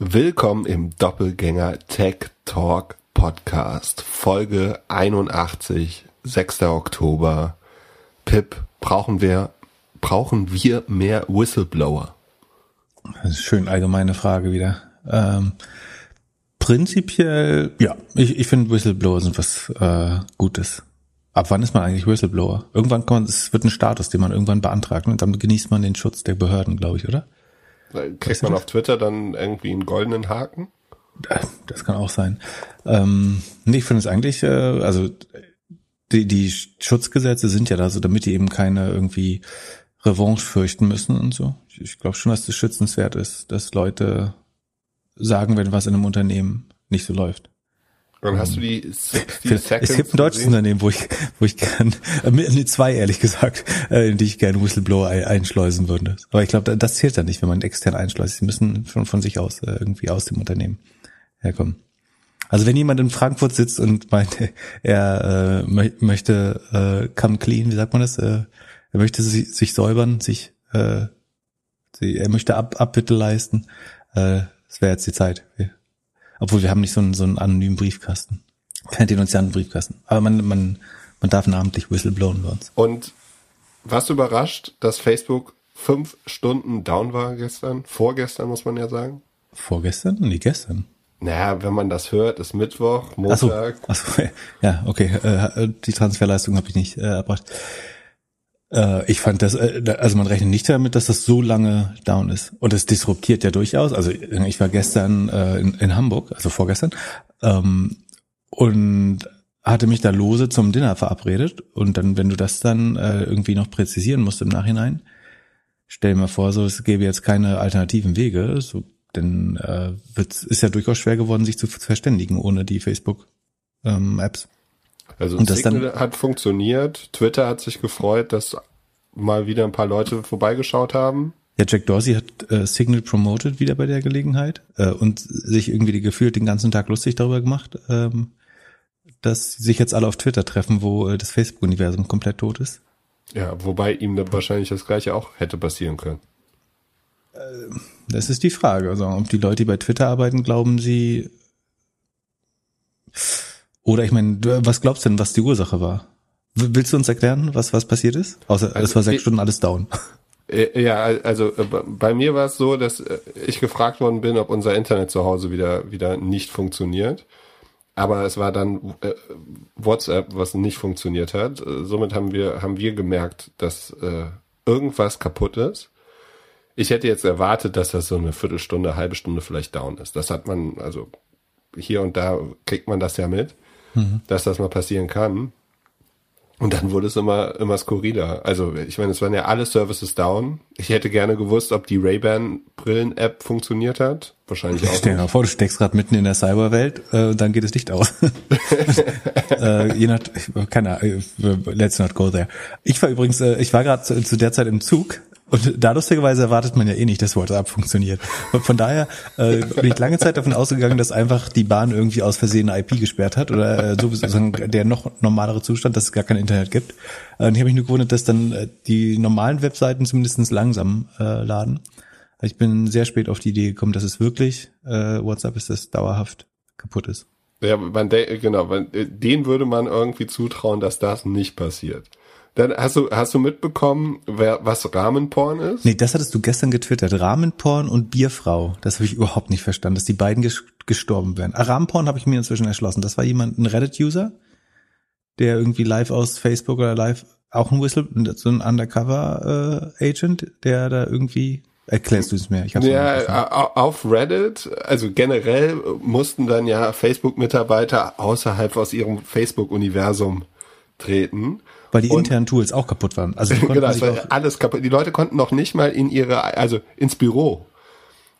Willkommen im Doppelgänger Tech Talk Podcast, Folge 81, 6. Oktober. Pip, brauchen wir, brauchen wir mehr Whistleblower? Das ist schön allgemeine Frage wieder. Ähm, prinzipiell, ja, ich, ich finde Whistleblower sind was äh, Gutes. Ab wann ist man eigentlich Whistleblower? Irgendwann kann man, es wird ein Status, den man irgendwann beantragt und dann genießt man den Schutz der Behörden, glaube ich, oder? Kriegt man auf Twitter dann irgendwie einen goldenen Haken? Das kann auch sein. Ähm, nee, ich finde es eigentlich, äh, also die, die Schutzgesetze sind ja da so, damit die eben keine irgendwie Revanche fürchten müssen und so. Ich, ich glaube schon, dass das schützenswert ist, dass Leute sagen, wenn was in einem Unternehmen nicht so läuft. Und hast du die 60 Seconds Es gibt ein deutsches gesehen? Unternehmen, wo ich, wo ich gern, äh, nee, zwei ehrlich gesagt, äh, in die ich gerne Whistleblower einschleusen würde. Aber ich glaube, das zählt dann nicht, wenn man extern einschleust. Sie müssen schon von sich aus äh, irgendwie aus dem Unternehmen herkommen. Also wenn jemand in Frankfurt sitzt und meint, er äh, möchte äh, come clean, wie sagt man das? Äh, er möchte sich, sich säubern, sich, äh, er möchte Ab Abbitte leisten. Äh, das wäre jetzt die Zeit. Obwohl wir haben nicht so einen, so einen anonymen Briefkasten. Kein denunzianten Briefkasten. Aber man, man, man darf namentlich whistleblowen bei uns. Und was überrascht, dass Facebook fünf Stunden down war gestern? Vorgestern, muss man ja sagen. Vorgestern? Nee, gestern. Naja, wenn man das hört, ist Mittwoch, Montag. Ach so, ach so ja, okay. Äh, die Transferleistung habe ich nicht äh, erbracht. Äh, ich fand das, äh, also man rechnet nicht damit, dass das so lange down ist. Und es disruptiert ja durchaus. Also ich war gestern äh, in, in Hamburg, also vorgestern, ähm, und hatte mich da lose zum Dinner verabredet. Und dann, wenn du das dann äh, irgendwie noch präzisieren musst im Nachhinein, stell dir mal vor, so es gäbe jetzt keine alternativen Wege, so, denn äh, wird, ist ja durchaus schwer geworden, sich zu verständigen ohne die Facebook-Apps. Ähm, also und Signal hat funktioniert. Twitter hat sich gefreut, dass mal wieder ein paar Leute vorbeigeschaut haben. Ja, Jack Dorsey hat äh, Signal promoted wieder bei der Gelegenheit äh, und sich irgendwie die gefühlt den ganzen Tag lustig darüber gemacht, ähm, dass sich jetzt alle auf Twitter treffen, wo äh, das Facebook-Universum komplett tot ist. Ja, wobei ihm dann wahrscheinlich das gleiche auch hätte passieren können. Äh, das ist die Frage. Also, ob die Leute, die bei Twitter arbeiten, glauben sie, oder ich meine, was glaubst du denn, was die Ursache war? Willst du uns erklären, was was passiert ist? Außer also, es war sechs Stunden alles down. Äh, ja, also äh, bei mir war es so, dass äh, ich gefragt worden bin, ob unser Internet zu Hause wieder wieder nicht funktioniert. Aber es war dann äh, WhatsApp, was nicht funktioniert hat. Somit haben wir haben wir gemerkt, dass äh, irgendwas kaputt ist. Ich hätte jetzt erwartet, dass das so eine Viertelstunde, halbe Stunde vielleicht down ist. Das hat man also hier und da kriegt man das ja mit mhm. dass das mal passieren kann. Und dann wurde es immer, immer skurriler. Also, ich meine, es waren ja alle Services down. Ich hätte gerne gewusst, ob die Ray-Ban Brillen-App funktioniert hat. Wahrscheinlich auch. Stell dir mal vor, du steckst gerade mitten in der Cyberwelt, äh, dann geht es nicht aus. äh, je nach, keine Ahnung, äh, let's not go there. Ich war übrigens, äh, ich war gerade zu, zu der Zeit im Zug und da lustigerweise erwartet man ja eh nicht, dass WhatsApp funktioniert. Von daher äh, bin ich lange Zeit davon ausgegangen, dass einfach die Bahn irgendwie aus Versehen eine IP gesperrt hat oder äh, sozusagen der noch normalere Zustand, dass es gar kein Internet gibt. Äh, und ich habe mich nur gewundert, dass dann äh, die normalen Webseiten zumindest langsam äh, laden. Ich bin sehr spät auf die Idee gekommen, dass es wirklich äh, WhatsApp ist, das dauerhaft kaputt ist. Ja, man, genau, man, äh, den würde man irgendwie zutrauen, dass das nicht passiert. Dann hast du, hast du mitbekommen, wer, was Rahmenporn ist? Nee, das hattest du gestern getwittert. Rahmenporn und Bierfrau. Das habe ich überhaupt nicht verstanden, dass die beiden ges gestorben wären. Ah, Rahmenporn habe ich mir inzwischen erschlossen. Das war jemand, ein Reddit-User, der irgendwie live aus Facebook oder live auch ein Whistle, so ein Undercover-Agent, äh, der da irgendwie Erklärst du es mir? Ich hab's ja, auf Reddit, also generell mussten dann ja Facebook-Mitarbeiter außerhalb aus ihrem Facebook-Universum treten. Weil die internen Tools auch kaputt waren. Also genau, es war alles kaputt. Die Leute konnten noch nicht mal in ihre, also ins Büro.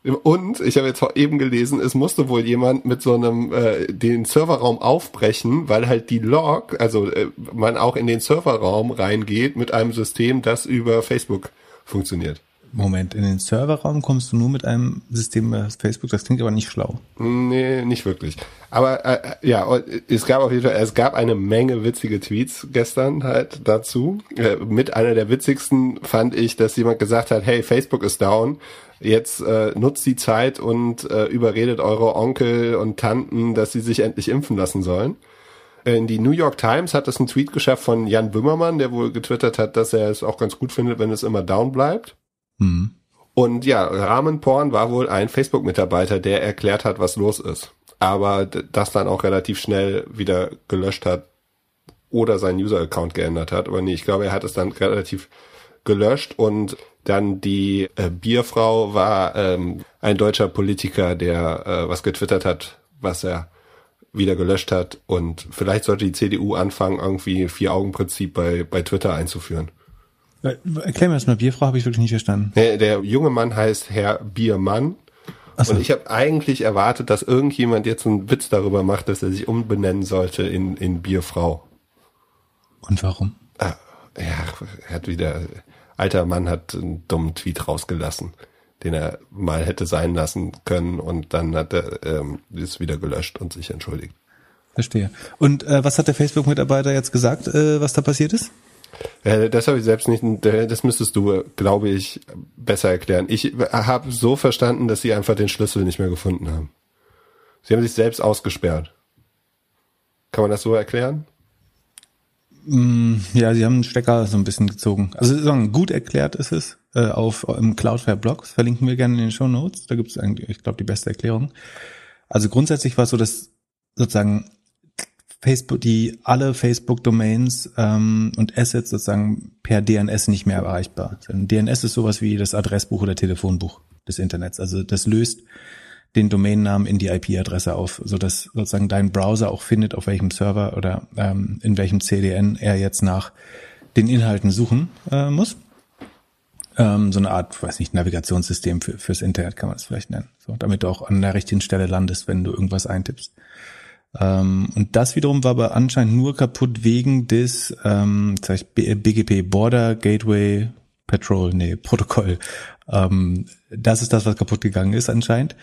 Und ich habe jetzt eben gelesen, es musste wohl jemand mit so einem äh, den Serverraum aufbrechen, weil halt die Log, also äh, man auch in den Serverraum reingeht mit einem System, das über Facebook funktioniert. Moment, in den Serverraum kommst du nur mit einem System bei Facebook, das klingt aber nicht schlau. Nee, nicht wirklich. Aber äh, ja, es gab auf jeden Fall, es gab eine Menge witzige Tweets gestern halt dazu. Äh, mit einer der witzigsten fand ich, dass jemand gesagt hat, hey, Facebook ist down. Jetzt äh, nutzt die Zeit und äh, überredet eure Onkel und Tanten, dass sie sich endlich impfen lassen sollen. In die New York Times hat es einen Tweet geschafft von Jan Böhmermann, der wohl getwittert hat, dass er es auch ganz gut findet, wenn es immer down bleibt. Mhm. Und ja, Rahmenporn war wohl ein Facebook-Mitarbeiter, der erklärt hat, was los ist. Aber das dann auch relativ schnell wieder gelöscht hat oder seinen User-Account geändert hat. Aber nee, ich glaube, er hat es dann relativ gelöscht und dann die äh, Bierfrau war ähm, ein deutscher Politiker, der äh, was getwittert hat, was er wieder gelöscht hat. Und vielleicht sollte die CDU anfangen, irgendwie Vier-Augen-Prinzip bei, bei Twitter einzuführen. Äh, erklär mir das mal, Bierfrau habe ich wirklich nicht verstanden. Der, der junge Mann heißt Herr Biermann. So. Und ich habe eigentlich erwartet, dass irgendjemand jetzt einen Witz darüber macht, dass er sich umbenennen sollte in, in Bierfrau. Und warum? Ah, ja, er hat wieder, alter Mann hat einen dummen Tweet rausgelassen, den er mal hätte sein lassen können und dann hat er ähm, ist wieder gelöscht und sich entschuldigt. Verstehe. Und äh, was hat der Facebook-Mitarbeiter jetzt gesagt, äh, was da passiert ist? Äh, das habe ich selbst nicht, das müsstest du, glaube ich, besser erklären. Ich habe so verstanden, dass sie einfach den Schlüssel nicht mehr gefunden haben. Sie haben sich selbst ausgesperrt. Kann man das so erklären? Mm, ja, sie haben einen Stecker so ein bisschen gezogen. Also gut erklärt ist es äh, auf im Cloudflare Blog. Das verlinken wir gerne in den Show Notes. Da gibt es eigentlich, ich glaube, die beste Erklärung. Also grundsätzlich war es so, dass sozusagen Facebook, die alle Facebook-Domains ähm, und Assets sozusagen per DNS nicht mehr erreichbar sind. DNS ist sowas wie das Adressbuch oder Telefonbuch des Internets. Also das löst den Domainnamen in die IP-Adresse auf, so dass sozusagen dein Browser auch findet, auf welchem Server oder ähm, in welchem CDN er jetzt nach den Inhalten suchen äh, muss. Ähm, so eine Art, weiß nicht, Navigationssystem für, fürs Internet kann man es vielleicht nennen. So, damit du auch an der richtigen Stelle landest, wenn du irgendwas eintippst. Ähm, und das wiederum war aber anscheinend nur kaputt wegen des ähm, BGP Border Gateway Patrol, nee, Protokoll. Ähm, das ist das, was kaputt gegangen ist anscheinend.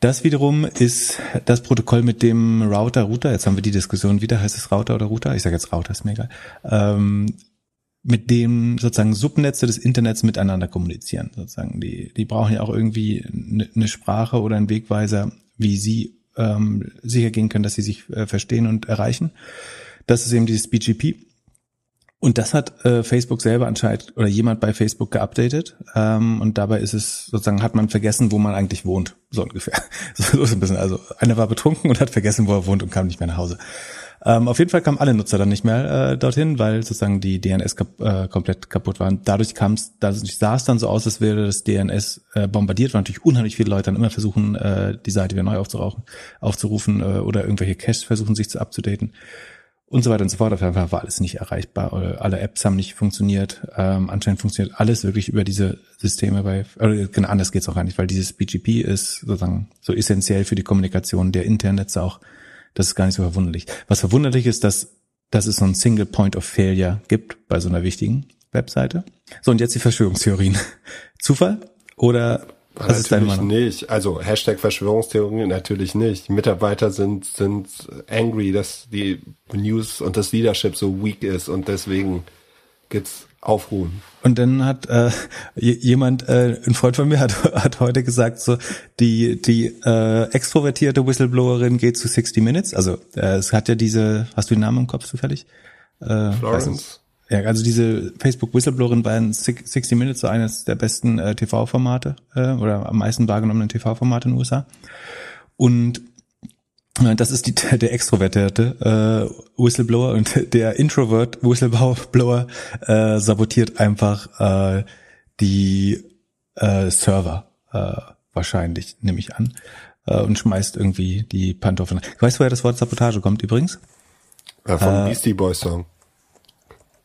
Das wiederum ist das Protokoll mit dem Router, Router, jetzt haben wir die Diskussion wieder, heißt es Router oder Router? Ich sage jetzt Router, ist mir egal. Ähm, mit dem sozusagen Subnetze des Internets miteinander kommunizieren. Sozusagen, die, die brauchen ja auch irgendwie eine Sprache oder einen Wegweiser, wie sie ähm, sicher gehen können, dass sie sich äh, verstehen und erreichen. Das ist eben dieses BGP. Und das hat äh, Facebook selber anscheinend oder jemand bei Facebook geupdatet. Ähm, und dabei ist es sozusagen, hat man vergessen, wo man eigentlich wohnt. So ungefähr. So, so ein bisschen. Also einer war betrunken und hat vergessen, wo er wohnt und kam nicht mehr nach Hause. Ähm, auf jeden Fall kamen alle Nutzer dann nicht mehr äh, dorthin, weil sozusagen die DNS kap äh, komplett kaputt waren. Dadurch kam es, dadurch sah es dann so aus, als wäre das DNS äh, bombardiert, weil natürlich unheimlich viele Leute dann immer versuchen, äh, die Seite wieder neu aufzurauchen, aufzurufen äh, oder irgendwelche Caches versuchen, sich zu upzudaten und so weiter und so fort. Auf jeden Fall war alles nicht erreichbar. Oder alle Apps haben nicht funktioniert. Ähm, anscheinend funktioniert alles wirklich über diese Systeme bei, oder genau, anders geht's auch gar nicht, weil dieses BGP ist sozusagen so essentiell für die Kommunikation der Internetze auch das ist gar nicht so verwunderlich. Was verwunderlich ist, dass, dass es so ein Single Point of Failure gibt bei so einer wichtigen Webseite. So, und jetzt die Verschwörungstheorien. Zufall oder was natürlich ist deine Meinung? nicht. Also Hashtag Verschwörungstheorien natürlich nicht. Mitarbeiter sind sind angry, dass die News und das Leadership so weak ist und deswegen gibt's aufruhen. Und dann hat äh, jemand, äh, ein Freund von mir hat, hat heute gesagt, so die die äh, extrovertierte Whistleblowerin geht zu 60 Minutes. Also äh, es hat ja diese, hast du den Namen im Kopf zufällig? Äh, Florence. Ja, also diese Facebook Whistleblowerin war in 60 Minutes so eines der besten äh, TV-Formate äh, oder am meisten wahrgenommenen TV-Formate in den USA. Und das ist die, der extrovertierte äh, Whistleblower und der Introvert Whistleblower äh, sabotiert einfach äh, die äh, Server äh, wahrscheinlich, nehme ich an, äh, und schmeißt irgendwie die Pantoffeln. Weißt du, woher das Wort Sabotage kommt übrigens? Ja, vom äh, Beastie Boys Song.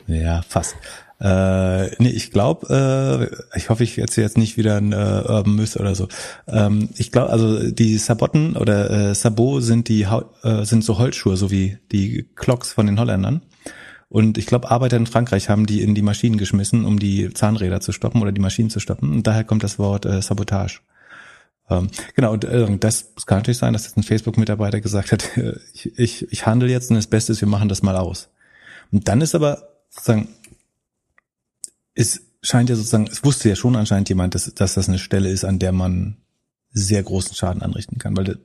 Ja, fast. Äh, nee, ich glaube, äh, ich hoffe, ich erzähle jetzt nicht wieder ein äh, Urban Myth oder so. Ähm, ich glaube, also die Sabotten oder äh, Sabot sind die äh, sind so Holzschuhe, so wie die Clocks von den Holländern. Und ich glaube, Arbeiter in Frankreich haben die in die Maschinen geschmissen, um die Zahnräder zu stoppen oder die Maschinen zu stoppen. Und daher kommt das Wort äh, Sabotage. Ähm, genau, und äh, das kann natürlich sein, dass jetzt ein Facebook-Mitarbeiter gesagt hat, ich, ich, ich handle jetzt und das Beste ist, wir machen das mal aus. Und dann ist aber sozusagen, es scheint ja sozusagen, es wusste ja schon anscheinend jemand, dass, dass das eine Stelle ist, an der man sehr großen Schaden anrichten kann, weil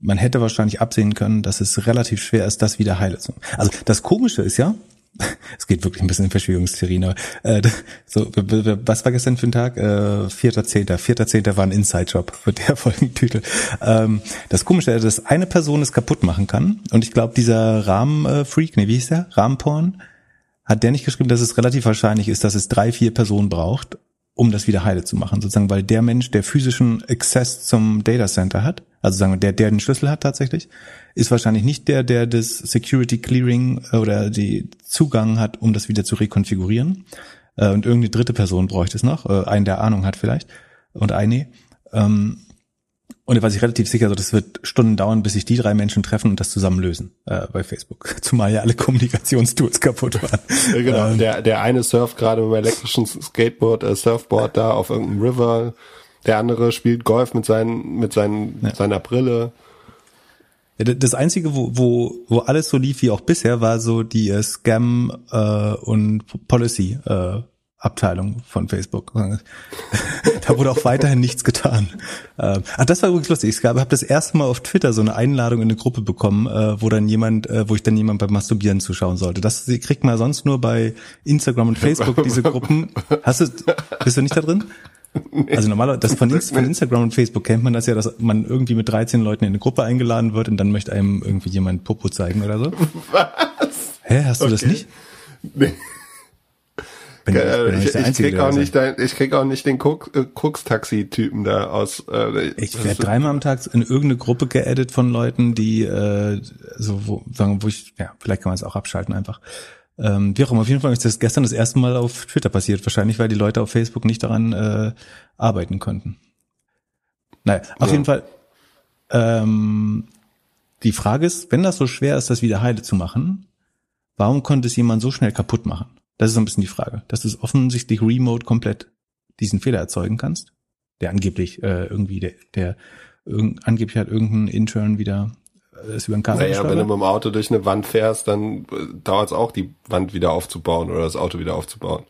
man hätte wahrscheinlich absehen können, dass es relativ schwer ist, das wieder heile zu. Also das Komische ist ja, es geht wirklich ein bisschen in Verschwörungstheorien, aber äh, so, was war gestern für ein Tag? Äh, Vierter, Zehnter. Vierter, Zehnter war ein Inside-Job für der Folgentitel. Ähm, das Komische ist, dass eine Person es kaputt machen kann und ich glaube, dieser Rahmenfreak, nee, wie hieß der? Rahmenporn, hat der nicht geschrieben, dass es relativ wahrscheinlich ist, dass es drei, vier Personen braucht, um das wieder heile zu machen, sozusagen, weil der Mensch, der physischen Access zum Data Center hat, also sagen wir, der, der den Schlüssel hat tatsächlich, ist wahrscheinlich nicht der, der das Security Clearing äh, oder die Zugang hat, um das wieder zu rekonfigurieren. Äh, und irgendeine dritte Person bräuchte es noch, äh, einen, der Ahnung hat vielleicht, und eine. Ähm, und da war ich relativ sicher, also das wird Stunden dauern, bis sich die drei Menschen treffen und das zusammen lösen äh, bei Facebook. Zumal ja alle Kommunikationstools kaputt waren. Ja, genau. Ähm, der, der eine surft gerade mit einem elektrischen Skateboard, äh, Surfboard da auf irgendeinem River. Der andere spielt Golf mit seinen, mit seinen, ja. seiner Brille. Ja, das Einzige, wo, wo, wo alles so lief wie auch bisher, war so die äh, Scam äh, und Policy äh, Abteilung von Facebook. da wurde auch weiterhin nichts getan. Ähm, ach, das war übrigens lustig. Ich habe das erste Mal auf Twitter so eine Einladung in eine Gruppe bekommen, äh, wo dann jemand, äh, wo ich dann jemand beim Masturbieren zuschauen sollte. Das kriegt man sonst nur bei Instagram und Facebook diese Gruppen. Hast du, bist du nicht da drin? Nee. Also normalerweise, das von, von, Instagram und Facebook kennt man das ja, dass man irgendwie mit 13 Leuten in eine Gruppe eingeladen wird und dann möchte einem irgendwie jemand Popo zeigen oder so. Was? Hä, hast du okay. das nicht? Nee. Bin ich, bin ich, ich, krieg auch nicht dein, ich krieg auch nicht den Koks-Taxi-Typen da aus. Äh, ich werde dreimal am Tag in irgendeine Gruppe geedit von Leuten, die äh, so wo, sagen, wo ich, ja, vielleicht kann man es auch abschalten einfach. Ähm, wie auch immer, auf jeden Fall ist das gestern das erste Mal auf Twitter passiert. Wahrscheinlich, weil die Leute auf Facebook nicht daran äh, arbeiten konnten. Naja, auf ja. jeden Fall. Ähm, die Frage ist, wenn das so schwer ist, das wieder heile zu machen, warum konnte es jemand so schnell kaputt machen? Das ist so ein bisschen die Frage. Dass du es offensichtlich remote komplett diesen Fehler erzeugen kannst, der angeblich äh, irgendwie, der, der irgend, angeblich hat irgendein Intern wieder äh, ist über ein Kabel Naja, wenn du mit dem Auto durch eine Wand fährst, dann äh, dauert es auch, die Wand wieder aufzubauen oder das Auto wieder aufzubauen.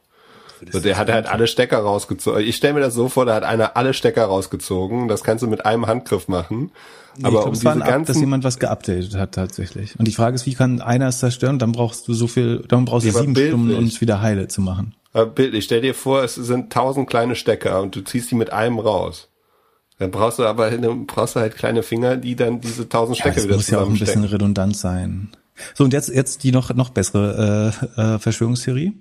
So, der hat halt alle Stecker rausgezogen. Ich stelle mir das so vor, da hat einer alle Stecker rausgezogen. Das kannst du mit einem Handgriff machen. Nee, aber glaub, um diese ganzen, dass jemand was geupdatet hat tatsächlich. Und die Frage ist, wie kann einer es zerstören? Dann brauchst du so viel, dann brauchst du sieben bildlich. Stunden, um es wieder heile zu machen. Aber bildlich, stell dir vor, es sind tausend kleine Stecker und du ziehst die mit einem raus. Dann brauchst du aber brauchst du halt kleine Finger, die dann diese tausend Stecker ja, das wieder muss ja auch ein bisschen redundant sein. So und jetzt jetzt die noch noch bessere äh, äh, Verschwörungstheorie.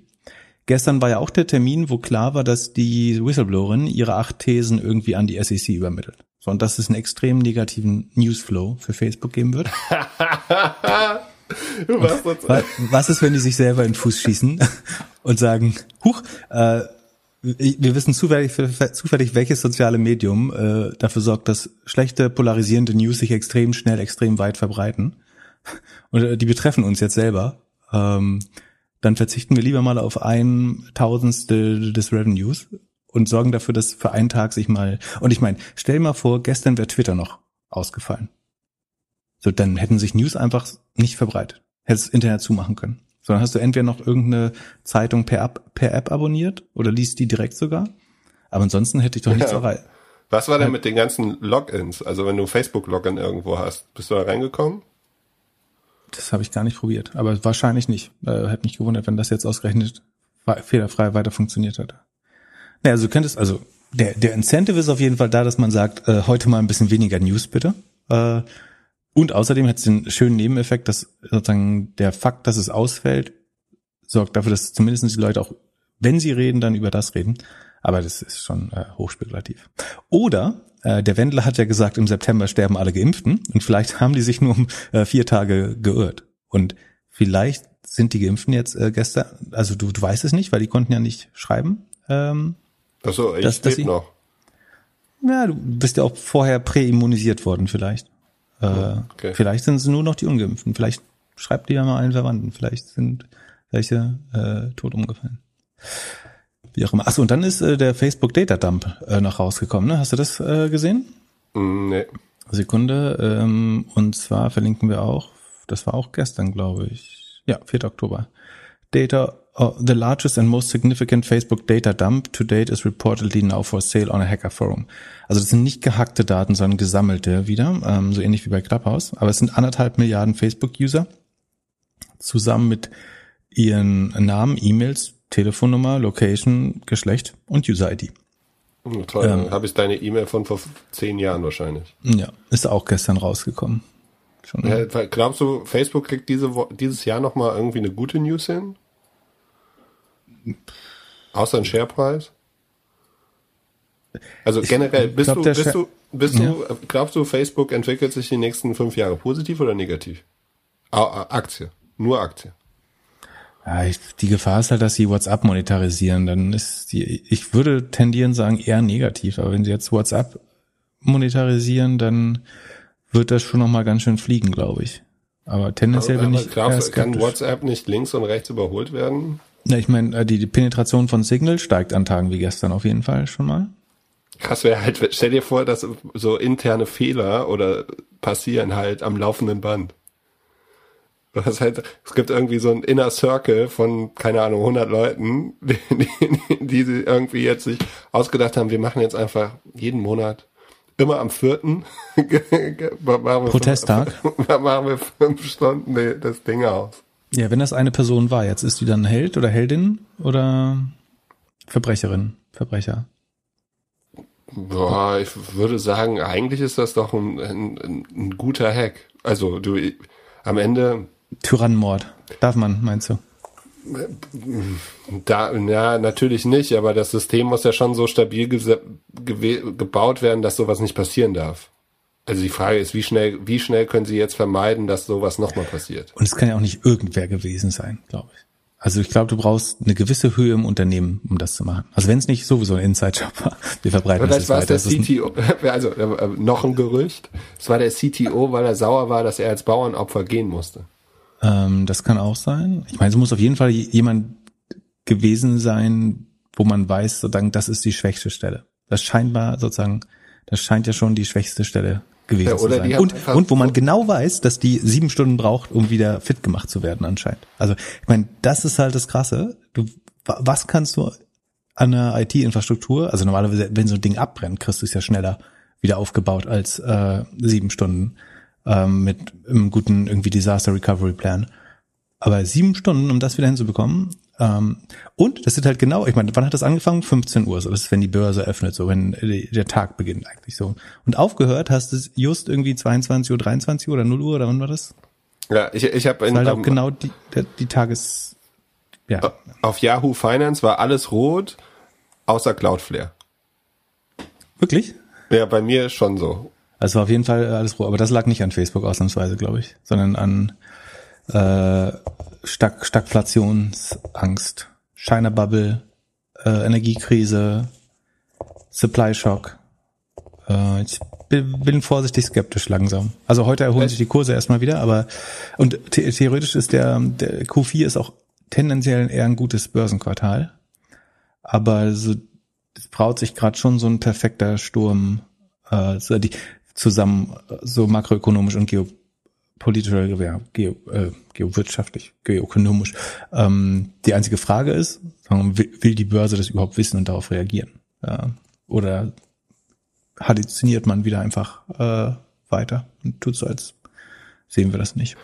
Gestern war ja auch der Termin, wo klar war, dass die Whistleblowerin ihre acht Thesen irgendwie an die SEC übermittelt. So, und dass es einen extrem negativen Newsflow für Facebook geben wird. was, was ist, wenn die sich selber in den Fuß schießen und sagen, huch, äh, wir wissen zufällig, zufällig welches soziale Medium äh, dafür sorgt, dass schlechte, polarisierende News sich extrem schnell, extrem weit verbreiten. Und äh, die betreffen uns jetzt selber. Ähm, dann verzichten wir lieber mal auf ein Tausendstel des Revenues und sorgen dafür, dass für einen Tag sich mal. Und ich meine, stell mal vor, gestern wäre Twitter noch ausgefallen. So, dann hätten sich News einfach nicht verbreitet. Hättest das Internet zumachen können. Sondern hast du entweder noch irgendeine Zeitung per App, per App abonniert oder liest die direkt sogar. Aber ansonsten hätte ich doch nichts ja. erreicht. Was war denn mit den ganzen Logins? Also wenn du Facebook-Login irgendwo hast, bist du da reingekommen? Das habe ich gar nicht probiert, aber wahrscheinlich nicht. Äh, hätte mich gewundert, wenn das jetzt ausgerechnet fehlerfrei weiter funktioniert hat. Naja, also du könntest, also der, der Incentive ist auf jeden Fall da, dass man sagt, äh, heute mal ein bisschen weniger News bitte. Äh, und außerdem hat es den schönen Nebeneffekt, dass sozusagen der Fakt, dass es ausfällt, sorgt dafür, dass zumindest die Leute auch, wenn sie reden, dann über das reden. Aber das ist schon äh, hochspekulativ. Oder äh, der Wendler hat ja gesagt, im September sterben alle Geimpften und vielleicht haben die sich nur um äh, vier Tage geirrt. Und vielleicht sind die Geimpften jetzt äh, gestern, also du, du weißt es nicht, weil die konnten ja nicht schreiben. Ähm, Ach so, ich dass, dass ich, noch. Ja, du bist ja auch vorher präimmunisiert worden vielleicht. Äh, okay. Vielleicht sind es nur noch die Ungeimpften. Vielleicht schreibt lieber mal einen Verwandten. Vielleicht sind welche äh, tot umgefallen. Wie auch immer. Achso, und dann ist äh, der Facebook Data Dump äh, noch rausgekommen. Ne? Hast du das äh, gesehen? Mm, nee. Sekunde. Ähm, und zwar verlinken wir auch, das war auch gestern, glaube ich. Ja, 4. Oktober. Data, uh, the largest and most significant Facebook data dump to date is reportedly now for sale on a hacker forum. Also das sind nicht gehackte Daten, sondern gesammelte wieder, ähm, so ähnlich wie bei Clubhouse. Aber es sind anderthalb Milliarden Facebook-User zusammen mit ihren Namen, E-Mails, Telefonnummer, Location, Geschlecht und User-ID. Hm, toll, dann ähm, habe ich deine E-Mail von vor zehn Jahren wahrscheinlich. Ja, ist auch gestern rausgekommen. Schon, ja, glaubst du, Facebook kriegt diese, dieses Jahr nochmal irgendwie eine gute News hin? Außer ein Sharepreis? Also generell, bist, glaub, du, bist, du, bist ja. du, glaubst du, Facebook entwickelt sich die nächsten fünf Jahre positiv oder negativ? Aktie, nur Aktie. Ja, ich, die Gefahr ist halt, dass sie WhatsApp monetarisieren. Dann ist die, ich würde tendieren sagen eher negativ. Aber wenn sie jetzt WhatsApp monetarisieren, dann wird das schon noch mal ganz schön fliegen, glaube ich. Aber tendenziell aber, bin ich glaubst, kann WhatsApp nicht links und rechts überholt werden? Na, ich meine, äh, die, die Penetration von Signal steigt an Tagen wie gestern auf jeden Fall schon mal. Krass wäre halt, stell dir vor, dass so interne Fehler oder passieren halt am laufenden Band. Hast halt, es gibt irgendwie so ein Inner Circle von, keine Ahnung, 100 Leuten, die, die, die irgendwie jetzt sich ausgedacht haben, wir machen jetzt einfach jeden Monat, immer am vierten, Protesttag, fünf, machen wir fünf Stunden das Ding aus. Ja, wenn das eine Person war, jetzt ist die dann Held oder Heldin oder Verbrecherin, Verbrecher? Boah, ich würde sagen, eigentlich ist das doch ein, ein, ein guter Hack. Also du am Ende Tyrannenmord. Darf man, meinst du? Da, ja, natürlich nicht, aber das System muss ja schon so stabil ge gebaut werden, dass sowas nicht passieren darf. Also die Frage ist, wie schnell, wie schnell können Sie jetzt vermeiden, dass sowas nochmal passiert? Und es kann ja auch nicht irgendwer gewesen sein, glaube ich. Also ich glaube, du brauchst eine gewisse Höhe im Unternehmen, um das zu machen. Also wenn es nicht sowieso ein Inside-Job war, wir verbreiten Aber das war der CTO, also äh, noch ein Gerücht. Es war der CTO, weil er sauer war, dass er als Bauernopfer gehen musste. Ähm, das kann auch sein. Ich meine, es muss auf jeden Fall jemand gewesen sein, wo man weiß, sozusagen, das ist die schwächste Stelle. Das scheinbar sozusagen, das scheint ja schon die schwächste Stelle gewesen ja, zu sein. Und, und wo man genau weiß, dass die sieben Stunden braucht, um wieder fit gemacht zu werden anscheinend. Also ich meine, das ist halt das Krasse. Du, was kannst du an einer IT-Infrastruktur, also normalerweise, wenn so ein Ding abbrennt, kriegst du es ja schneller wieder aufgebaut als äh, sieben Stunden ähm, mit einem guten irgendwie Disaster Recovery Plan. Aber sieben Stunden, um das wieder hinzubekommen. Ähm, und das sind halt genau, ich meine, wann hat das angefangen? 15 Uhr, so das ist, wenn die Börse öffnet, so wenn der Tag beginnt eigentlich so. Und aufgehört hast du just irgendwie 22 Uhr, 23 Uhr oder 0 Uhr oder wann war das? Ja, ich, ich habe halt auch genau die, die Tages, ja. Auf Yahoo Finance war alles rot, außer Cloudflare. Wirklich? Ja, bei mir schon so. Also auf jeden Fall alles roh. Aber das lag nicht an Facebook ausnahmsweise, glaube ich, sondern an äh, Stag Stagflationsangst, China Bubble, äh, Energiekrise, Supply Shock. Äh, ich bin vorsichtig skeptisch langsam. Also heute erholen sich die Kurse erstmal wieder, aber und the theoretisch ist der, der Q4 ist auch tendenziell eher ein gutes Börsenquartal. Aber so, es braut sich gerade schon so ein perfekter Sturm. Äh, so die, zusammen so makroökonomisch und geopolitisch ja, geo, äh, geowirtschaftlich, geoökonomisch. Ähm, die einzige Frage ist, will, will die Börse das überhaupt wissen und darauf reagieren? Ja, oder halluziniert man wieder einfach äh, weiter und tut so, als sehen wir das nicht.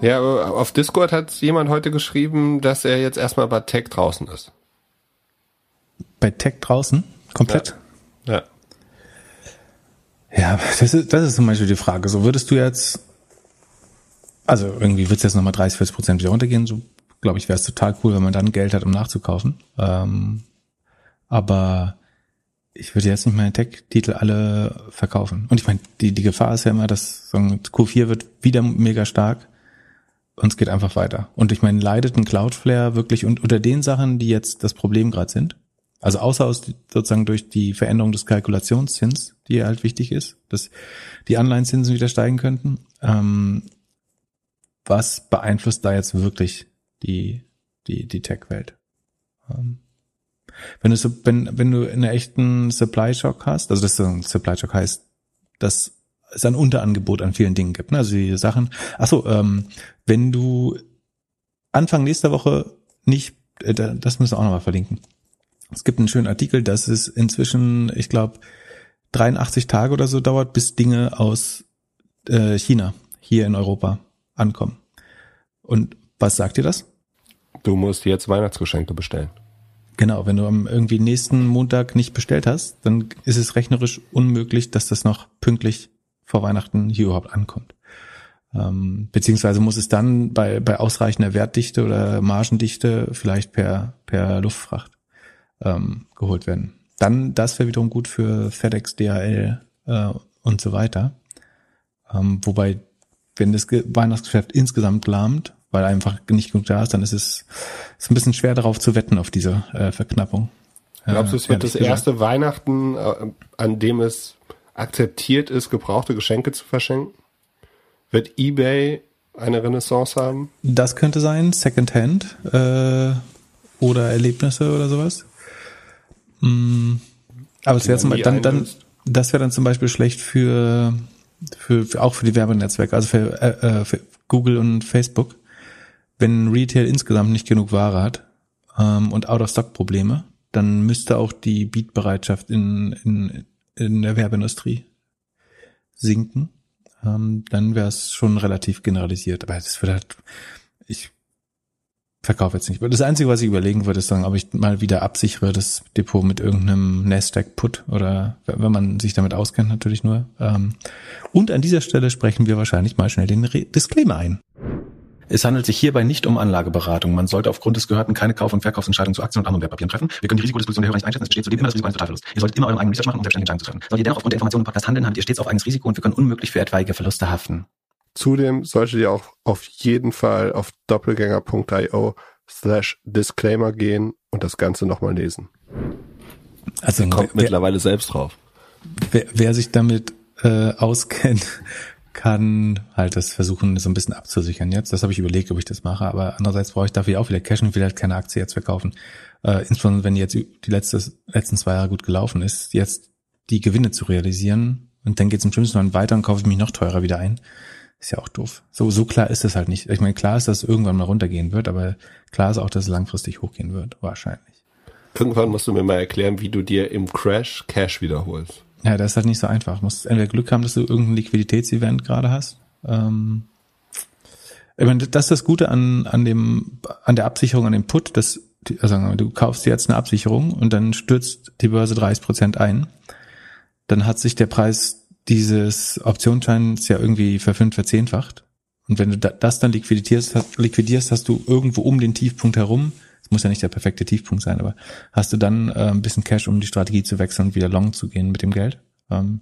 Ja, auf Discord hat jemand heute geschrieben, dass er jetzt erstmal bei Tech draußen ist. Bei Tech draußen? Komplett? Ja. ja. Ja, das ist, das ist zum Beispiel die Frage. So würdest du jetzt, also irgendwie wird es jetzt nochmal 30, 40 Prozent wieder runtergehen. So glaube ich, wäre es total cool, wenn man dann Geld hat, um nachzukaufen. Ähm, aber ich würde jetzt nicht meine Tech-Titel alle verkaufen. Und ich meine, die, die Gefahr ist ja immer, dass so ein Q4 wird wieder mega stark und es geht einfach weiter. Und ich meine, leidet ein Cloudflare wirklich unter den Sachen, die jetzt das Problem gerade sind? Also außer aus sozusagen durch die Veränderung des Kalkulationszins, die halt wichtig ist, dass die Anleihenzinsen wieder steigen könnten. Ähm, was beeinflusst da jetzt wirklich die, die, die Tech-Welt? Ähm, wenn du wenn, wenn du einen echten Supply Shock hast, also das ein Supply Shock heißt, dass es ein Unterangebot an vielen Dingen gibt, ne? also die Sachen. Ach so, ähm, wenn du Anfang nächster Woche nicht, äh, das müssen wir auch nochmal verlinken. Es gibt einen schönen Artikel, dass es inzwischen, ich glaube, 83 Tage oder so dauert, bis Dinge aus äh, China hier in Europa ankommen. Und was sagt dir das? Du musst jetzt Weihnachtsgeschenke bestellen. Genau, wenn du am irgendwie nächsten Montag nicht bestellt hast, dann ist es rechnerisch unmöglich, dass das noch pünktlich vor Weihnachten hier überhaupt ankommt. Ähm, beziehungsweise muss es dann bei, bei ausreichender Wertdichte oder Margendichte vielleicht per, per Luftfracht ähm, geholt werden. Dann, das wäre wiederum gut für FedEx, DHL äh, und so weiter. Ähm, wobei, wenn das Weihnachtsgeschäft insgesamt lahmt, weil einfach nicht genug da ist, dann ist es ist ein bisschen schwer darauf zu wetten auf diese äh, Verknappung. Glaubst du, es wird das erste Weihnachten, äh, an dem es akzeptiert ist, gebrauchte Geschenke zu verschenken? Wird eBay eine Renaissance haben? Das könnte sein, Secondhand äh, oder Erlebnisse oder sowas. Mm, aber es wäre zum Beispiel dann, dann das wäre dann zum Beispiel schlecht für, für, für auch für die Werbenetzwerke, also für, äh, äh für Google und Facebook wenn Retail insgesamt nicht genug Ware hat ähm, und Out-of-Stock-Probleme, dann müsste auch die Beatbereitschaft in, in, in der Werbeindustrie sinken. Ähm, dann wäre es schon relativ generalisiert. Aber das wird halt, ich verkaufe jetzt nicht. Das Einzige, was ich überlegen würde, ist sagen, ob ich mal wieder absichere das Depot mit irgendeinem Nasdaq Put oder wenn man sich damit auskennt, natürlich nur. Ähm, und an dieser Stelle sprechen wir wahrscheinlich mal schnell den Disclaimer ein. Es handelt sich hierbei nicht um Anlageberatung. Man sollte aufgrund des Gehörten keine Kauf- und Verkaufsentscheidungen zu Aktien und anderen Wertpapieren treffen. Wir können die Risikodisposition der Hörer nicht einschätzen. Es besteht zudem immer das Risiko eines Totalverlusts. Ihr solltet immer euren eigenen Research machen, um selbstständige Entscheidungen zu treffen. Solltet ihr dennoch aufgrund der Informationen im Podcast handeln, habt ihr stets auf eigenes Risiko und wir können unmöglich für etwaige Verluste haften. Zudem solltet ihr auch auf jeden Fall auf doppelgänger.io slash Disclaimer gehen und das Ganze nochmal lesen. Also kommt wer, mittlerweile selbst drauf. Wer, wer sich damit äh, auskennt, kann halt das versuchen, so ein bisschen abzusichern jetzt. Das habe ich überlegt, ob ich das mache, aber andererseits brauche ich dafür auch wieder Cash und will halt keine Aktie jetzt verkaufen. Äh, insbesondere wenn jetzt die letzte, letzten zwei Jahre gut gelaufen ist, jetzt die Gewinne zu realisieren und dann geht es im schlimmsten Fall weiter und kaufe ich mich noch teurer wieder ein. Ist ja auch doof. So, so klar ist es halt nicht. Ich meine, klar ist, dass es irgendwann mal runtergehen wird, aber klar ist auch, dass es langfristig hochgehen wird, wahrscheinlich. Irgendwann musst du mir mal erklären, wie du dir im Crash Cash wiederholst. Ja, das ist halt nicht so einfach. Du musst entweder Glück haben, dass du irgendein Liquiditätsevent gerade hast. Ähm, ich meine, das ist das Gute an, an dem, an der Absicherung, an dem Put, dass, also du kaufst jetzt eine Absicherung und dann stürzt die Börse 30 Prozent ein. Dann hat sich der Preis dieses Optionsscheins ja irgendwie verfünf, verzehnfacht. Und wenn du das dann liquidierst, liquidierst, hast du irgendwo um den Tiefpunkt herum es muss ja nicht der perfekte Tiefpunkt sein, aber hast du dann äh, ein bisschen Cash, um die Strategie zu wechseln und wieder long zu gehen mit dem Geld? Ähm,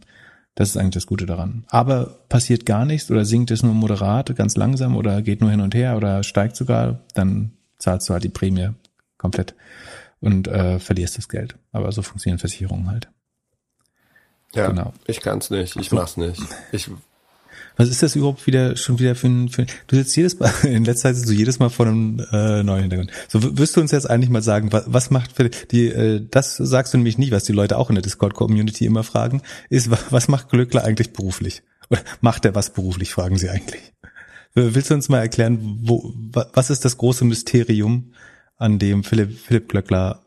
das ist eigentlich das Gute daran. Aber passiert gar nichts oder sinkt es nur moderat, ganz langsam oder geht nur hin und her oder steigt sogar, dann zahlst du halt die Prämie komplett und äh, verlierst das Geld. Aber so funktionieren Versicherungen halt. Ja, genau. ich kann's nicht, ich mach's nicht. Ich was ist das überhaupt wieder schon wieder für ein, für, du sitzt jedes Mal, in letzter Zeit sitzt du jedes Mal vor einem äh, neuen Hintergrund. So wirst du uns jetzt eigentlich mal sagen, was, was macht für die, äh, das sagst du nämlich nicht, was die Leute auch in der Discord-Community immer fragen, ist, was macht Glückler eigentlich beruflich? Oder macht er was beruflich, fragen sie eigentlich. Willst du uns mal erklären, wo, was ist das große Mysterium, an dem Philipp, Philipp Glöckler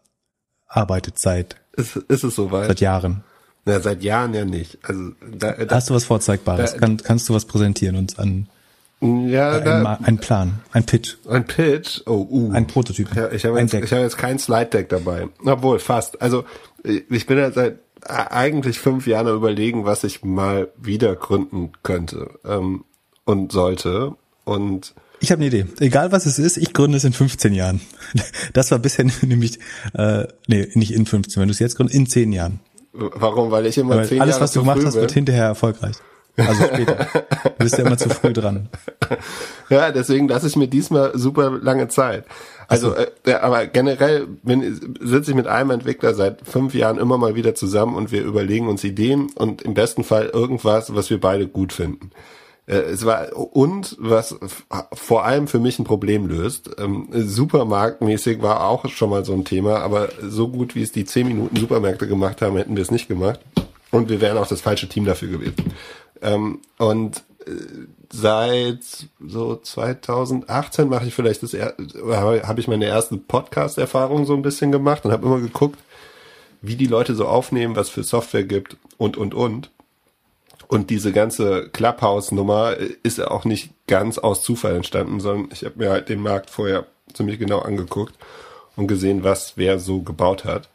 arbeitet seit, ist, ist es soweit? Seit Jahren. Na, seit Jahren ja nicht. Also, da, da, Hast du was Vorzeigbares? Da, Kann, kannst du was präsentieren uns an? Ja, äh, ein, ein, Plan, ein Pitch. Ein Pitch? Oh, uh. Ein Prototyp. Ja, ich habe jetzt, ich hab jetzt kein Slide-Deck dabei. Obwohl, fast. Also, ich bin ja seit eigentlich fünf Jahren überlegen, was ich mal wieder gründen könnte ähm, und sollte. Und ich habe eine Idee. Egal was es ist, ich gründe es in 15 Jahren. Das war bisher nämlich, äh, nee, nicht in 15, wenn du es jetzt gründest, in 10 Jahren. Warum? Weil ich immer Weil zehn alles, Jahre was du gemacht hast, wird hinterher erfolgreich. Also später. du bist ja immer zu früh dran. Ja, deswegen lasse ich mir diesmal super lange Zeit. Also, so. äh, aber generell bin, sitze ich mit einem Entwickler seit fünf Jahren immer mal wieder zusammen und wir überlegen uns Ideen und im besten Fall irgendwas, was wir beide gut finden. Äh, es war und was vor allem für mich ein Problem löst. Ähm, Supermarktmäßig war auch schon mal so ein Thema, aber so gut wie es die 10 Minuten Supermärkte gemacht haben, hätten wir es nicht gemacht. Und wir wären auch das falsche Team dafür gewesen. Ähm, und äh, seit so 2018 mache ich vielleicht das habe ich meine erste Podcast-Erfahrung so ein bisschen gemacht und habe immer geguckt, wie die Leute so aufnehmen, was für Software gibt und und und. Und diese ganze Clubhouse-Nummer ist ja auch nicht ganz aus Zufall entstanden, sondern ich habe mir halt den Markt vorher ziemlich genau angeguckt und gesehen, was wer so gebaut hat.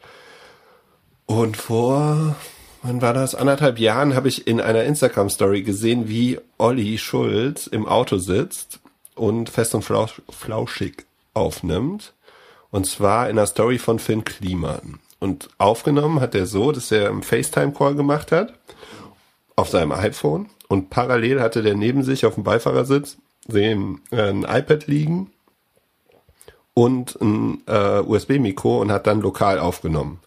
Und vor, wann war das? Anderthalb Jahren habe ich in einer Instagram-Story gesehen, wie Olli Schulz im Auto sitzt und fest und flauschig aufnimmt. Und zwar in einer Story von Finn Kliman. Und aufgenommen hat er so, dass er einen FaceTime-Call gemacht hat auf seinem iPhone und parallel hatte der neben sich auf dem Beifahrersitz den, äh, ein iPad liegen und ein äh, USB-Mikro und hat dann lokal aufgenommen.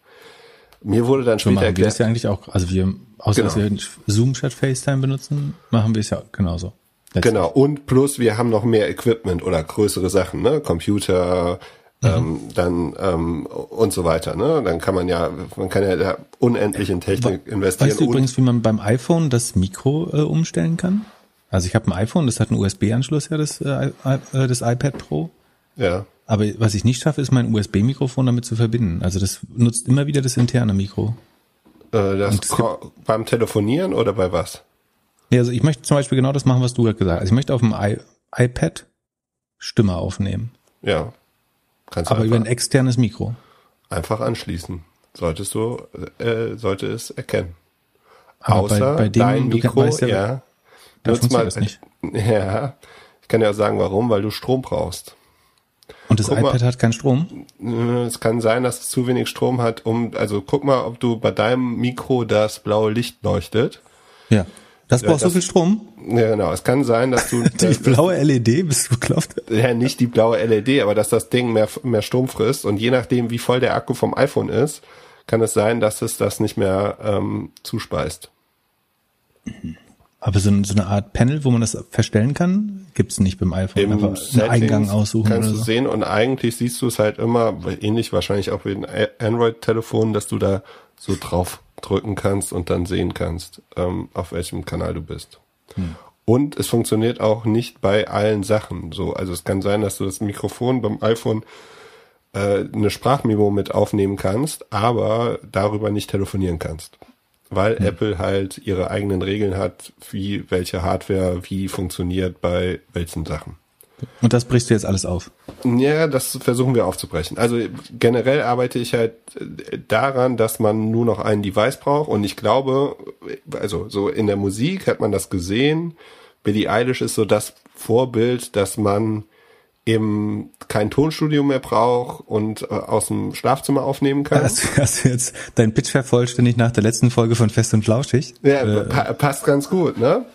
Mir wurde dann später so machen wir das ja eigentlich auch, also wir, außer genau. dass wir Zoom statt FaceTime benutzen, machen wir es ja genauso. Letztlich. Genau, und plus wir haben noch mehr Equipment oder größere Sachen, ne? Computer, Mhm. Ähm, dann ähm, und so weiter. Ne? Dann kann man ja, man kann ja da unendlich in Technik investieren. Weißt du übrigens, wie man beim iPhone das Mikro äh, umstellen kann? Also ich habe ein iPhone, das hat einen USB-Anschluss ja, das, äh, äh, das iPad Pro. Ja. Aber was ich nicht schaffe, ist mein USB-Mikrofon damit zu verbinden. Also das nutzt immer wieder das interne Mikro. Äh, das beim Telefonieren oder bei was? Ja, also ich möchte zum Beispiel genau das machen, was du gerade gesagt hast. Also ich möchte auf dem I iPad Stimme aufnehmen. Ja. Kannst Aber über ein externes Mikro. Einfach anschließen. Solltest du, äh, sollte es erkennen. Aber Außer bei, bei dem, dein Mikro, ja, ja nutz mal, das nicht. Ja, ich kann ja sagen, warum, weil du Strom brauchst. Und das guck iPad mal, hat keinen Strom? Es kann sein, dass es zu wenig Strom hat, um, also guck mal, ob du bei deinem Mikro das blaue Licht leuchtet. Ja. Das braucht ja, so viel Strom? Ja, genau. Es kann sein, dass du... die das, blaue LED, bist du beklopft? Ja, nicht die blaue LED, aber dass das Ding mehr, mehr Strom frisst. Und je nachdem, wie voll der Akku vom iPhone ist, kann es sein, dass es das nicht mehr ähm, zuspeist. Aber so, so eine Art Panel, wo man das verstellen kann, gibt's nicht beim iPhone. Im Einfach einen Eingang aussuchen. Kannst du so. sehen und eigentlich siehst du es halt immer, ähnlich wahrscheinlich auch wie ein Android-Telefon, dass du da so drauf drücken kannst und dann sehen kannst, ähm, auf welchem Kanal du bist. Hm. Und es funktioniert auch nicht bei allen Sachen so. Also es kann sein, dass du das Mikrofon beim iPhone äh, eine Sprachmemo mit aufnehmen kannst, aber darüber nicht telefonieren kannst. Weil hm. Apple halt ihre eigenen Regeln hat, wie welche Hardware wie funktioniert bei welchen Sachen. Und das brichst du jetzt alles auf? Ja, das versuchen wir aufzubrechen. Also generell arbeite ich halt daran, dass man nur noch ein Device braucht. Und ich glaube, also so in der Musik hat man das gesehen. Billie Eilish ist so das Vorbild, dass man eben kein Tonstudio mehr braucht und äh, aus dem Schlafzimmer aufnehmen kann. Hast, hast du jetzt dein Pitch vervollständigt nach der letzten Folge von Fest und Flauschig? Ja, äh, pa passt ganz gut, ne?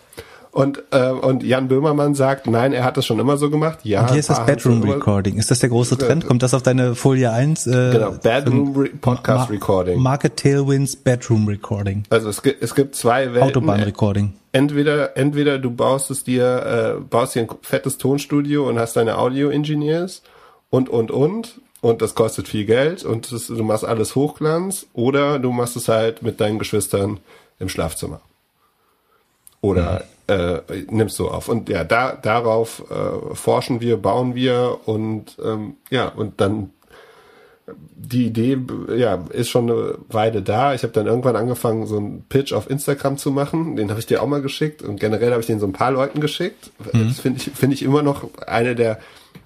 Und, äh, und Jan Böhmermann sagt, nein, er hat das schon immer so gemacht. Ja, und hier ist das Bedroom Recording. Ist das der große Trend? Kommt das auf deine Folie 1? Äh, genau, Bedroom Re Podcast Ma Recording. Market Tailwinds Bedroom Recording. Also es gibt, es gibt zwei Welten. Autobahn Recording. Entweder, entweder du baust es dir, äh, baust dir ein fettes Tonstudio und hast deine Audio-Engineers und, und, und. Und das kostet viel Geld und das, du machst alles Hochglanz. Oder du machst es halt mit deinen Geschwistern im Schlafzimmer. Oder mhm. Äh, nimmst du auf. Und ja, da, darauf äh, forschen wir, bauen wir und ähm, ja, und dann die Idee ja ist schon eine Weile da. Ich habe dann irgendwann angefangen, so einen Pitch auf Instagram zu machen. Den habe ich dir auch mal geschickt und generell habe ich den so ein paar Leuten geschickt. Mhm. Das finde ich finde ich immer noch eine der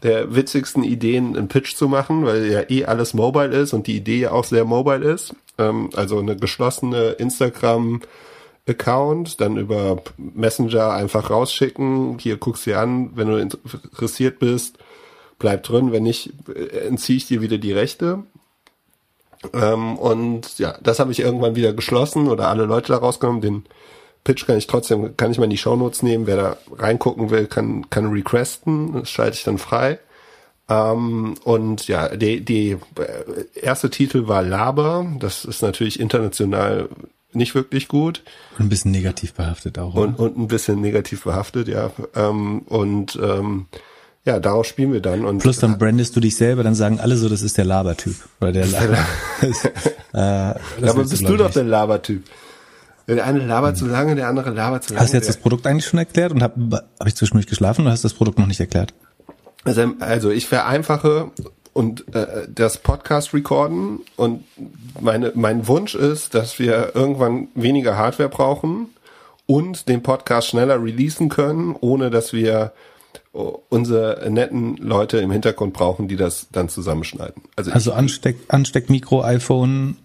der witzigsten Ideen, einen Pitch zu machen, weil ja eh alles mobile ist und die Idee ja auch sehr mobile ist. Ähm, also eine geschlossene Instagram Account, dann über Messenger einfach rausschicken. Hier guckst du an, wenn du interessiert bist, bleib drin. Wenn nicht, äh, entziehe ich dir wieder die Rechte. Ähm, und ja, das habe ich irgendwann wieder geschlossen oder alle Leute da rausgenommen. Den Pitch kann ich trotzdem, kann ich mal in die Shownotes nehmen. Wer da reingucken will, kann, kann requesten. Das schalte ich dann frei. Ähm, und ja, die, die äh, erste Titel war Laber. Das ist natürlich international nicht wirklich gut. Und ein bisschen negativ behaftet auch. Und, und ein bisschen negativ behaftet, ja. Ähm, und ähm, ja, daraus spielen wir dann. Und Plus dann brandest du dich selber, dann sagen alle so, das ist der Labertyp. Oder der Laber. das, äh, ja, aber bist du doch der Labertyp. Der eine labert zu lange, der andere labert zu lange. Hast du jetzt das Produkt eigentlich schon erklärt und habe hab ich zwischendurch geschlafen oder hast du das Produkt noch nicht erklärt? Also, also ich vereinfache und äh, das Podcast recorden und meine mein Wunsch ist, dass wir irgendwann weniger Hardware brauchen und den Podcast schneller releasen können, ohne dass wir unsere netten Leute im Hintergrund brauchen, die das dann zusammenschneiden. Also, also Ansteck, Ansteckmikro, iPhone,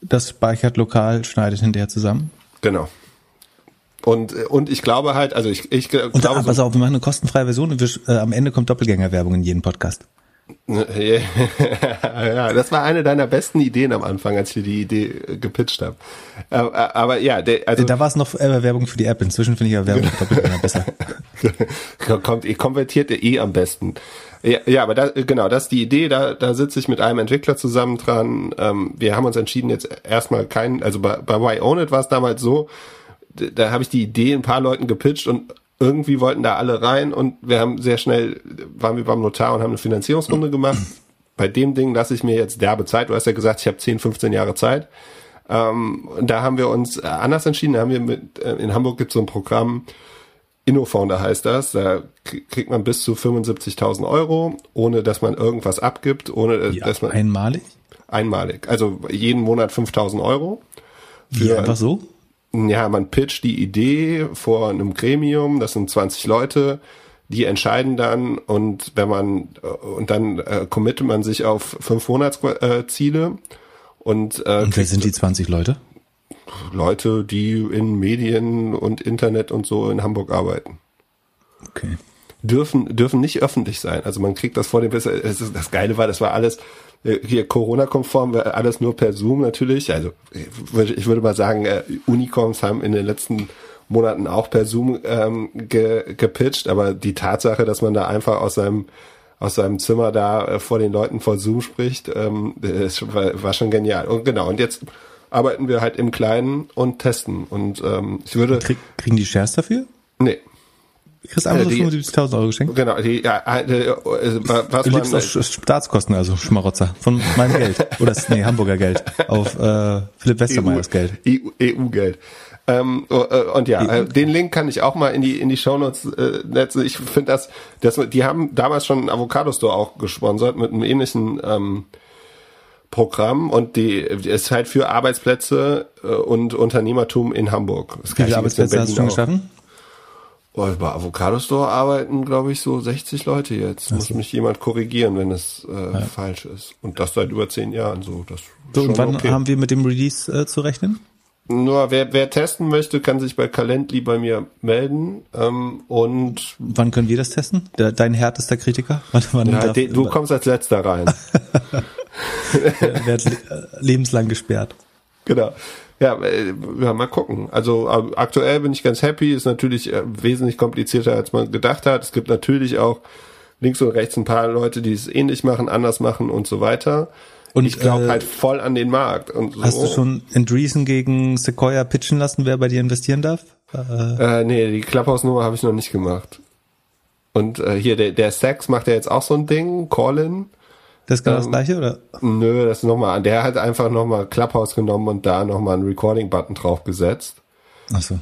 das speichert lokal, schneidet hinterher zusammen. Genau. Und, und ich glaube halt, also ich, ich glaube. Und, pass auf, wir machen eine kostenfreie Version und wir, äh, am Ende kommt Doppelgängerwerbung in jedem Podcast. ja, das war eine deiner besten Ideen am Anfang, als ich dir die Idee gepitcht habe. Aber, aber ja, der, also da war es noch äh, Werbung für die App. Inzwischen finde ich ja Werbung Doppelgänger besser. Kommt, ihr konvertiert eh am besten. Ja, ja aber da, genau, das ist die Idee. Da, da sitze ich mit einem Entwickler zusammen dran. Ähm, wir haben uns entschieden, jetzt erstmal keinen, also bei, bei Why Own It war es damals so, da habe ich die Idee ein paar Leuten gepitcht und irgendwie wollten da alle rein und wir haben sehr schnell, waren wir beim Notar und haben eine Finanzierungsrunde gemacht. Bei dem Ding lasse ich mir jetzt derbe Zeit. Du hast ja gesagt, ich habe 10, 15 Jahre Zeit. Ähm, da haben wir uns äh, anders entschieden. Da haben wir mit, äh, in Hamburg gibt es so ein Programm, InnoFounder heißt das. Da kriegt man bis zu 75.000 Euro, ohne dass man irgendwas abgibt, ohne äh, ja, dass man einmalig. Einmalig. Also jeden Monat 5.000 Euro. Für, Wie einfach so? Ja, man pitcht die Idee vor einem Gremium, das sind 20 Leute, die entscheiden dann und wenn man und dann äh, committet man sich auf fünf Monatsziele äh, und, äh, und wer sind die 20 Leute? Leute, die in Medien und Internet und so in Hamburg arbeiten. Okay. Dürfen dürfen nicht öffentlich sein. Also man kriegt das vor dem das Geile war, das war alles äh, hier Corona-konform, alles nur per Zoom natürlich. Also ich würde mal sagen, äh, Unicorns haben in den letzten Monaten auch per Zoom ähm, ge, gepitcht, aber die Tatsache, dass man da einfach aus seinem aus seinem Zimmer da äh, vor den Leuten vor Zoom spricht, ähm, war, war schon genial. Und genau, und jetzt arbeiten wir halt im Kleinen und testen. Und ähm, ich würde. Krieg, kriegen die Shares dafür? Nee. Du kriegst einfach so 75.000 Euro geschenkt? Genau, die, ja, äh, was du lebst auf Staatskosten, also Schmarotzer, von meinem Geld. Oder nee, Hamburger Geld. Auf äh, Philipp Westermeyers EU, Geld. EU-Geld. Ähm, oh, und ja, äh, den Link kann ich auch mal in die in die Shownotes äh, setzen. Ich finde das, das, die haben damals schon einen Avocado Store auch gesponsert mit einem ähnlichen ähm, Programm und die ist halt für Arbeitsplätze äh, und Unternehmertum in Hamburg. Wie viele Arbeitsplätze hast du schon geschaffen? Oh, bei Avocado Store arbeiten, glaube ich, so 60 Leute jetzt. So. Muss mich jemand korrigieren, wenn es äh, ja. falsch ist. Und das seit über zehn Jahren so. Das so und wann okay. haben wir mit dem Release äh, zu rechnen? Nur wer, wer testen möchte, kann sich bei Calendly bei mir melden. Ähm, und wann können wir das testen? Der, dein härtester Kritiker? Wann, wann ja, darf, du kommst als letzter rein. wird äh, lebenslang gesperrt. Genau. Ja, äh, ja, mal gucken. Also äh, aktuell bin ich ganz happy. Ist natürlich äh, wesentlich komplizierter, als man gedacht hat. Es gibt natürlich auch links und rechts ein paar Leute, die es ähnlich machen, anders machen und so weiter. Und ich glaube äh, halt voll an den Markt. Und so. Hast du schon Andreessen gegen Sequoia pitchen lassen, wer bei dir investieren darf? Äh, äh nee, die Clubhouse-Nummer habe ich noch nicht gemacht. Und äh, hier, der, der Sex macht ja jetzt auch so ein Ding, Colin. Das ist genau ähm, das gleiche, oder? Nö, das ist nochmal, der hat einfach nochmal Clubhouse genommen und da nochmal einen Recording-Button draufgesetzt. Ach so.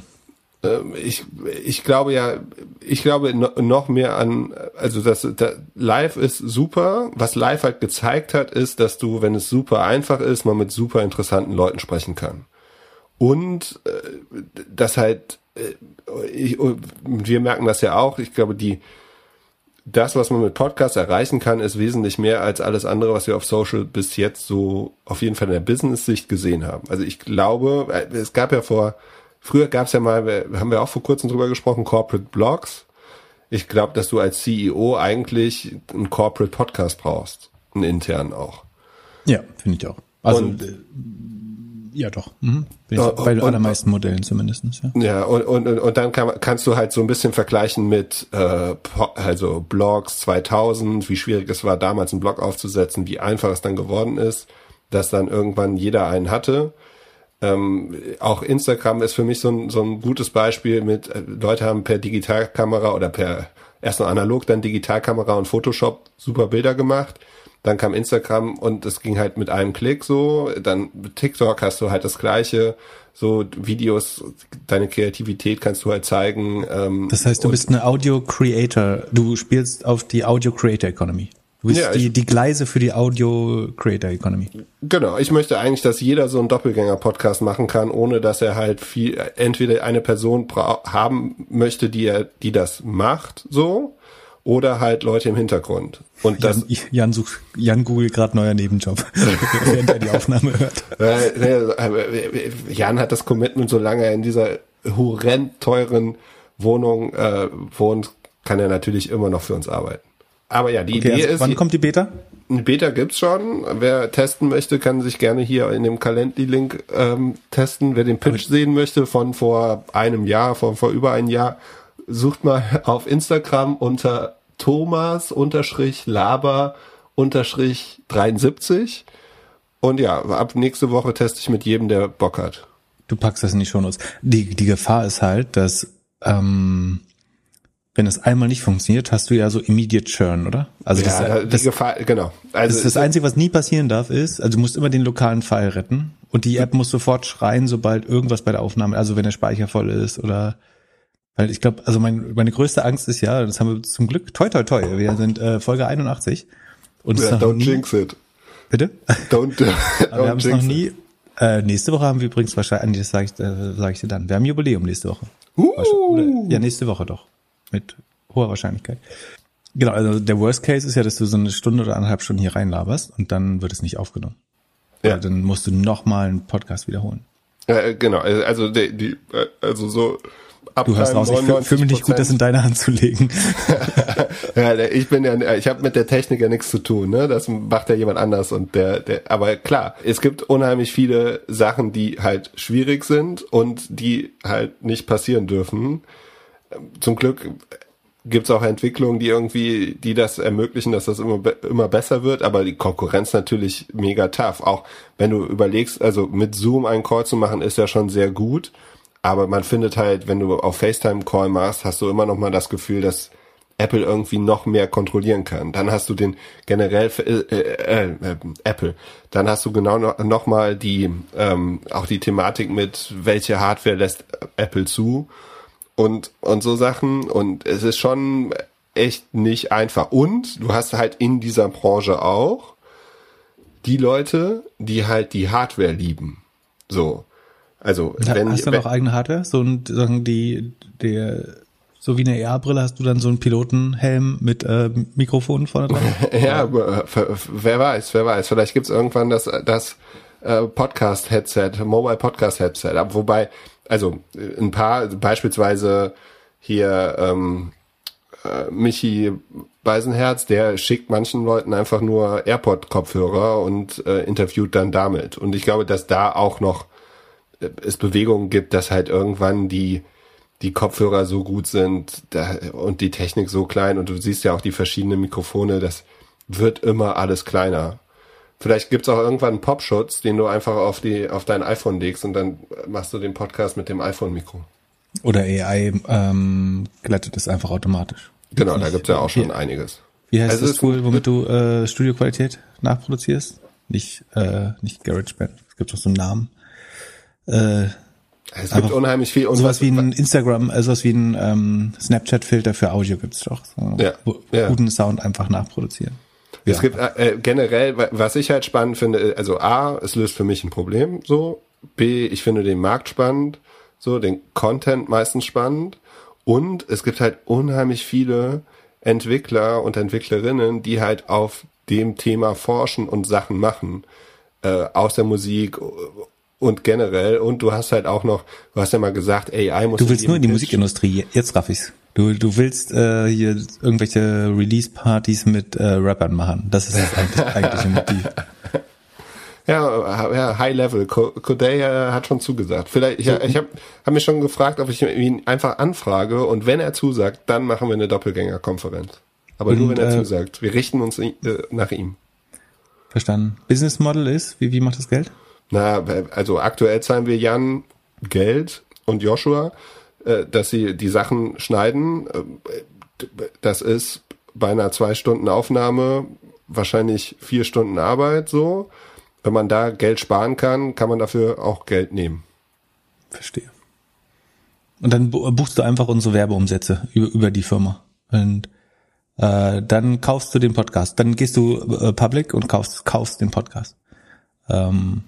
Ähm, ich, ich glaube ja, ich glaube noch mehr an, also das, das Live ist super. Was Live halt gezeigt hat, ist, dass du, wenn es super einfach ist, man mit super interessanten Leuten sprechen kann. Und äh, das halt, äh, ich, wir merken das ja auch. Ich glaube, die das, was man mit Podcasts erreichen kann, ist wesentlich mehr als alles andere, was wir auf Social bis jetzt so auf jeden Fall in der Business-Sicht gesehen haben. Also ich glaube, äh, es gab ja vor, früher gab es ja mal, haben wir auch vor kurzem drüber gesprochen, Corporate Blogs. Ich glaube, dass du als CEO eigentlich einen Corporate Podcast brauchst, einen internen auch. Ja, finde ich auch. Also Und, äh, ja, doch. Mhm. Bei den allermeisten Modellen zumindest. Ja, ja und, und, und dann kann, kannst du halt so ein bisschen vergleichen mit äh, also Blogs 2000, wie schwierig es war, damals einen Blog aufzusetzen, wie einfach es dann geworden ist, dass dann irgendwann jeder einen hatte. Ähm, auch Instagram ist für mich so ein, so ein gutes Beispiel mit, äh, Leute haben per Digitalkamera oder per erst noch analog, dann Digitalkamera und Photoshop super Bilder gemacht. Dann kam Instagram und es ging halt mit einem Klick so. Dann mit TikTok hast du halt das gleiche. So Videos, deine Kreativität kannst du halt zeigen. Ähm, Das heißt, du bist eine Audio Creator. Du spielst auf die Audio Creator Economy. Du bist Ja, die, die Gleise für die Audio Creator Economy. Genau, ich möchte eigentlich, dass jeder so einen Doppelgänger-Podcast machen kann, ohne dass er halt viel, entweder eine Person haben möchte, die er, die das macht, so, oder halt Leute im Hintergrund. Und das, Jan, Jan sucht, Jan googelt gerade neuer Nebenjob, während er die Aufnahme hört. äh, äh, Jan hat das Commitment, solange er in dieser horrend teuren Wohnung äh, wohnt, kann er natürlich immer noch für uns arbeiten. Aber ja, die Okay, Idee also ist, wann kommt die Beta? Eine Beta gibt's schon. Wer testen möchte, kann sich gerne hier in dem Calendly-Link ähm, testen. Wer den Pitch sehen möchte von vor einem Jahr, von vor über ein Jahr, sucht mal auf Instagram unter Thomas-Laber-73. Und ja, ab nächste Woche teste ich mit jedem, der Bock hat. Du packst das in die Shownotes. Die, die Gefahr ist halt, dass ähm, wenn es einmal nicht funktioniert, hast du ja so immediate Churn, oder? Also das, ja, die das, Gefahr, genau. Also das, das Einzige, was nie passieren darf, ist, also du musst immer den lokalen File retten und die App muss sofort schreien, sobald irgendwas bei der Aufnahme, also wenn der Speicher voll ist oder weil ich glaube, also mein, meine größte Angst ist ja, das haben wir zum Glück, toi toi toi, wir sind äh, Folge 81 und ja, don't nie, jinx it. bitte? Don't, Aber wir haben don't es noch nie. Äh, nächste Woche haben wir übrigens wahrscheinlich, das sage ich, äh, sag ich dir dann. Wir haben Jubiläum nächste Woche. Oder, ja, nächste Woche doch. Mit hoher Wahrscheinlichkeit. Genau, also der Worst Case ist ja, dass du so eine Stunde oder anderthalb Stunden hier reinlaberst und dann wird es nicht aufgenommen. Ja. Ja. Dann musst du nochmal einen Podcast wiederholen. Äh, genau, also die, die, äh, also so ab Du hörst raus, ich fühle fühl mich nicht gut, das in deine Hand zu legen. ja, ich bin ja, ich habe mit der Technik ja nichts zu tun, ne? Das macht ja jemand anders und der, der, aber klar, es gibt unheimlich viele Sachen, die halt schwierig sind und die halt nicht passieren dürfen. Zum Glück gibt's auch Entwicklungen, die irgendwie, die das ermöglichen, dass das immer, immer besser wird, aber die Konkurrenz natürlich mega tough. Auch wenn du überlegst, also mit Zoom einen Call zu machen, ist ja schon sehr gut, aber man findet halt, wenn du auf FaceTime Call machst, hast du immer noch mal das Gefühl, dass Apple irgendwie noch mehr kontrollieren kann. Dann hast du den generell äh, äh, äh, Apple. Dann hast du genau noch, noch mal die ähm, auch die Thematik mit welche Hardware lässt Apple zu und und so Sachen und es ist schon echt nicht einfach und du hast halt in dieser Branche auch die Leute, die halt die Hardware lieben. So. Also, wenn, hast du wenn noch eigene Hardware? So ein, sagen die, der, so wie eine AR-Brille hast du dann so einen Pilotenhelm mit äh, Mikrofon vorne dran? Ja, aber, äh, wer weiß, wer weiß. Vielleicht gibt's irgendwann das, das äh, Podcast-Headset, Mobile Podcast-Headset. Aber Wobei, also äh, ein paar, beispielsweise hier ähm, äh, Michi Beisenherz, der schickt manchen Leuten einfach nur AirPod-Kopfhörer und äh, interviewt dann damit. Und ich glaube, dass da auch noch es Bewegungen gibt, dass halt irgendwann die die Kopfhörer so gut sind da, und die Technik so klein und du siehst ja auch die verschiedenen Mikrofone, das wird immer alles kleiner. Vielleicht gibt's auch irgendwann einen Popschutz, den du einfach auf die auf dein iPhone legst und dann machst du den Podcast mit dem iPhone-Mikro. Oder AI ähm, glättet es einfach automatisch. Genau, da gibt's ja auch schon einiges. Wie heißt Also das Tool, womit du äh, Studioqualität nachproduzierst? Nicht, äh, nicht GarageBand. Es gibt doch so einen Namen. Äh, Es gibt unheimlich viel und sowas was- wie ein Instagram, äh, sowas wie ein ähm, Snapchat-Filter für Audio gibt's doch. So, Ja, wo- ja. Guten Sound einfach nachproduzieren. Es Ja. gibt äh, generell, wa- was ich halt spannend finde, also A, es löst für mich ein Problem, so. B, ich finde den Markt spannend, so, den Content meistens spannend. Und es gibt halt unheimlich viele Entwickler und Entwicklerinnen, die halt auf dem Thema forschen und Sachen machen. Äh, aus der Musik und generell. Und du hast halt auch noch, du hast ja mal gesagt, AI muss Du willst nur in die Pitch- Musikindustrie, jetzt raff ich's. Du, du willst äh, hier irgendwelche Release-Partys mit äh, Rappern machen. Das ist das eigentlich, eigentliche Motiv. Ja, ja High Level. Co- Corday hat schon zugesagt. Vielleicht, ich, ich habe hab mich schon gefragt, ob ich ihn einfach anfrage und wenn er zusagt, dann machen wir eine Doppelgängerkonferenz. Aber nur Und, wenn er äh, zusagt. Wir richten uns äh, nach ihm. Verstanden. Business Model ist, wie, wie macht das Geld? Na, also aktuell zahlen wir Jan Geld und Joshua, äh, dass sie die Sachen schneiden. Äh, das ist bei einer zwei Stunden Aufnahme wahrscheinlich vier Stunden Arbeit so. Wenn man da Geld sparen kann, kann man dafür auch Geld nehmen. Verstehe. Und dann buchst du einfach unsere Werbeumsätze über, über die Firma. Und äh, dann kaufst du den Podcast. Dann gehst du äh, public und kaufst, kaufst den Podcast. Ähm,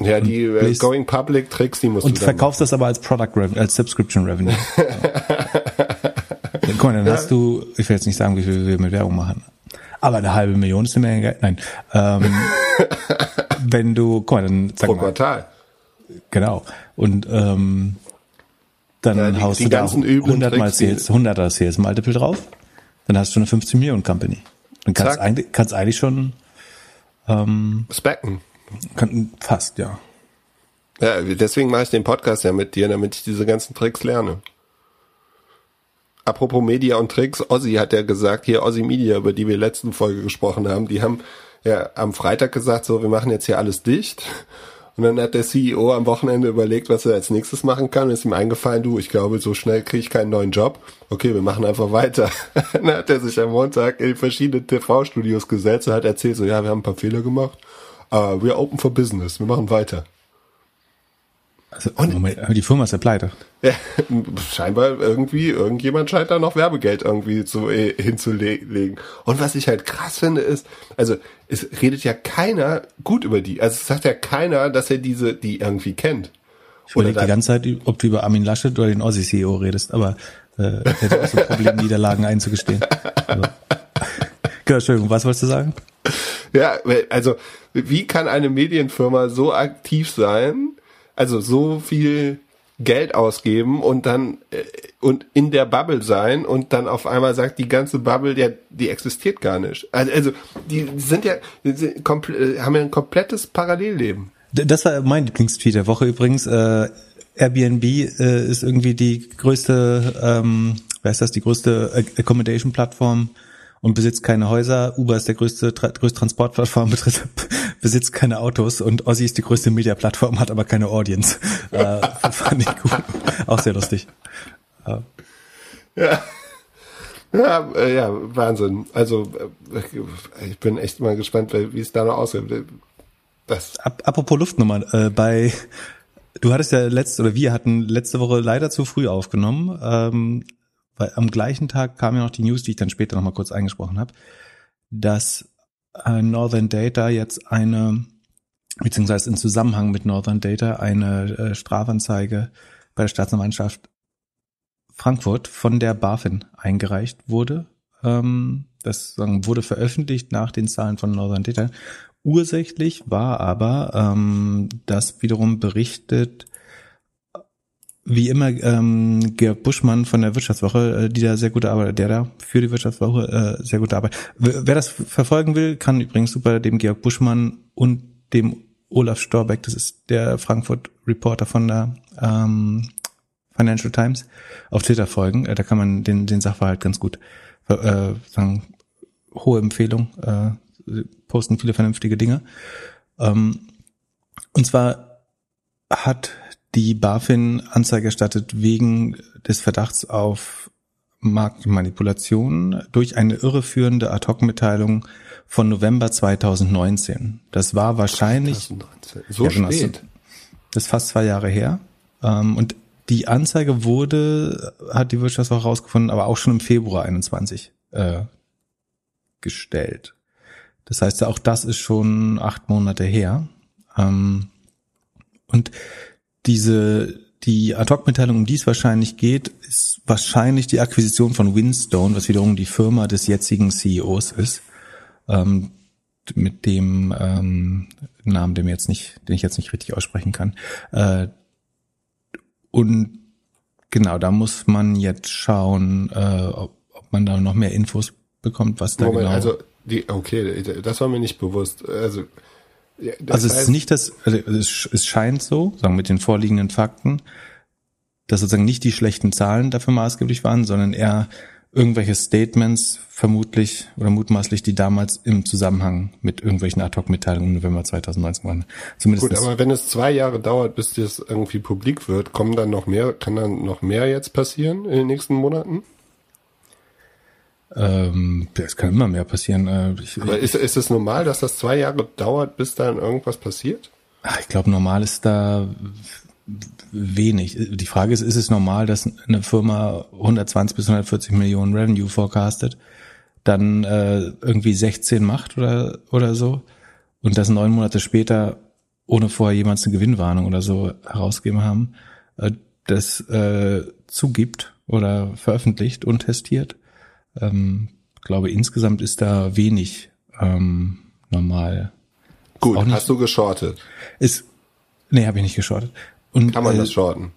ja, die äh, Going Public Tricks, die musst und du Und verkaufst machen. das aber als Product Revenue, als Subscription Revenue. Guck mal, dann ja. hast du, ich will jetzt nicht sagen, wie viel wir mit Werbung machen. Aber eine halbe Million ist eine Menge Geld. Nein. Ähm, wenn du, guck mal, dann sag Pro mal, Quartal. Genau. Und ähm, dann ja, die, haust die du da 100 mal Sales, 100er Sales Multiple drauf. Dann hast du eine 15 Millionen Company. Dann kannst du eigentlich, kannst eigentlich schon ähm, Specken. Kann, fast, ja. Ja, deswegen mache ich den Podcast ja mit dir, damit ich diese ganzen Tricks lerne. Apropos Media und Tricks, Ozzy hat ja gesagt, hier Ozzy Media, über die wir letzten Folge gesprochen haben, die haben ja am Freitag gesagt, so, wir machen jetzt hier alles dicht. Und dann hat der CEO am Wochenende überlegt, was er als nächstes machen kann. Und ist ihm eingefallen, du, ich glaube, so schnell kriege ich keinen neuen Job. Okay, wir machen einfach weiter. dann hat er sich am Montag in verschiedene TV-Studios gesetzt und hat erzählt, so, ja, wir haben ein paar Fehler gemacht, aber wir open for business, wir machen weiter. Also, und, Moment, die Firma ist ja pleite. Ja, scheinbar irgendwie, irgendjemand scheint da noch Werbegeld irgendwie zu, äh, hinzulegen. Und was ich halt krass finde ist, also es redet ja keiner gut über die. Also es sagt ja keiner, dass er diese, die irgendwie kennt. Ich überlege die ganze Zeit, ob du über Armin Laschet oder den Aussie-CEO redest, aber äh, hätte auch so ein Problem, Niederlagen einzugestehen. Also. Entschuldigung, was wolltest du sagen? Ja, also wie kann eine Medienfirma so aktiv sein, also so viel Geld ausgeben und dann äh, und in der Bubble sein und dann auf einmal sagt die ganze Bubble, der die existiert gar nicht. Also, also die sind ja die sind komple haben ja ein komplettes Parallelleben. Das war mein Lieblingstweet der Woche übrigens. Äh, Airbnb äh, ist irgendwie die größte, ähm, wer ist das, die größte Accommodation-Plattform und besitzt keine Häuser. Uber ist der größte, größte Transportplattform, besitzt keine Autos und Ozzy ist die größte Media-Plattform, hat aber keine Audience. Äh, fand ich gut. Auch sehr lustig. Ja. ja. Ja, äh, ja, Wahnsinn. Also äh, ich bin echt mal gespannt, wie es da noch aussieht. Das. Apropos Luftnummer, äh, bei du hattest ja letzte oder wir hatten letzte Woche leider zu früh aufgenommen. Ähm, weil am gleichen Tag kam ja noch die News, die ich dann später nochmal kurz eingesprochen habe, dass äh, Northern Data jetzt eine, beziehungsweise in Zusammenhang mit Northern Data eine äh, Strafanzeige bei der Staatsanwaltschaft Frankfurt von der BaFin eingereicht wurde. Ähm, das wurde veröffentlicht nach den Zahlen von Northern Data. Ursächlich war aber, ähm, dass wiederum berichtet wie immer ähm, Georg Buschmann von der Wirtschaftswoche, äh, die da sehr gute Arbeit, der da für die Wirtschaftswoche äh, sehr gute Arbeit. Wer das verfolgen will, kann übrigens super dem Georg Buschmann und dem Olaf Storbeck, das ist der Frankfurt Reporter von der ähm, Financial Times, auf Twitter folgen. Äh, da kann man den, den Sachverhalt ganz gut äh, sagen. Hohe Empfehlung, äh, posten viele vernünftige Dinge. Ähm, und zwar hat die BaFin Anzeige erstattet wegen des Verdachts auf Marktmanipulation durch eine irreführende Ad-Hoc-Mitteilung von November 2019. Das war wahrscheinlich 2019. so ja, genau, spät. Das ist fast zwei Jahre her. Ähm, und die Anzeige wurde, hat die Wirtschaftswoche herausgefunden, aber auch schon im Februar 21 äh, gestellt. Das heißt, auch das ist schon acht Monate her. Ähm, und diese die Ad-Hoc-Mitteilung, um die es wahrscheinlich geht, ist wahrscheinlich die Akquisition von Winstone, was wiederum die Firma des jetzigen CEOs ist, ähm, mit dem ähm, Namen, den, jetzt nicht, den ich jetzt nicht richtig aussprechen kann. Äh, und genau, da muss man jetzt schauen, äh, ob, ob man da noch mehr Infos bekommt, was da Moment, genau. Also die, okay, das war mir nicht bewusst. Also ja, also es ist nicht das, also es, es scheint so, sagen mit den vorliegenden Fakten, dass sozusagen nicht die schlechten Zahlen dafür maßgeblich waren, sondern eher irgendwelche Statements vermutlich oder mutmaßlich, die damals im Zusammenhang mit irgendwelchen Ad-Hoc-Mitteilungen im November 2019 waren. Zumindest Gut, aber wenn es zwei Jahre dauert, bis das irgendwie publik wird, kommen dann noch mehr, kann dann noch mehr jetzt passieren in den nächsten Monaten? Ähm, es kann immer mehr passieren. Äh, ich, aber ist, ist es normal, dass das zwei Jahre dauert, bis dann irgendwas passiert? Ach, ich glaube, normal ist da wenig. Die Frage ist, ist es normal, dass eine Firma 120 bis 140 Millionen Revenue forecastet, dann äh, irgendwie 16 macht oder, oder so und das neun Monate später, ohne vorher jemals eine Gewinnwarnung oder so herausgegeben haben, äh, das äh, zugibt oder veröffentlicht und testiert. Ähm, glaube, insgesamt ist da wenig ähm, normal. Gut, hast du geschortet? Ist, nee, habe ich nicht geschortet. Und, Kann man äh, das shorten?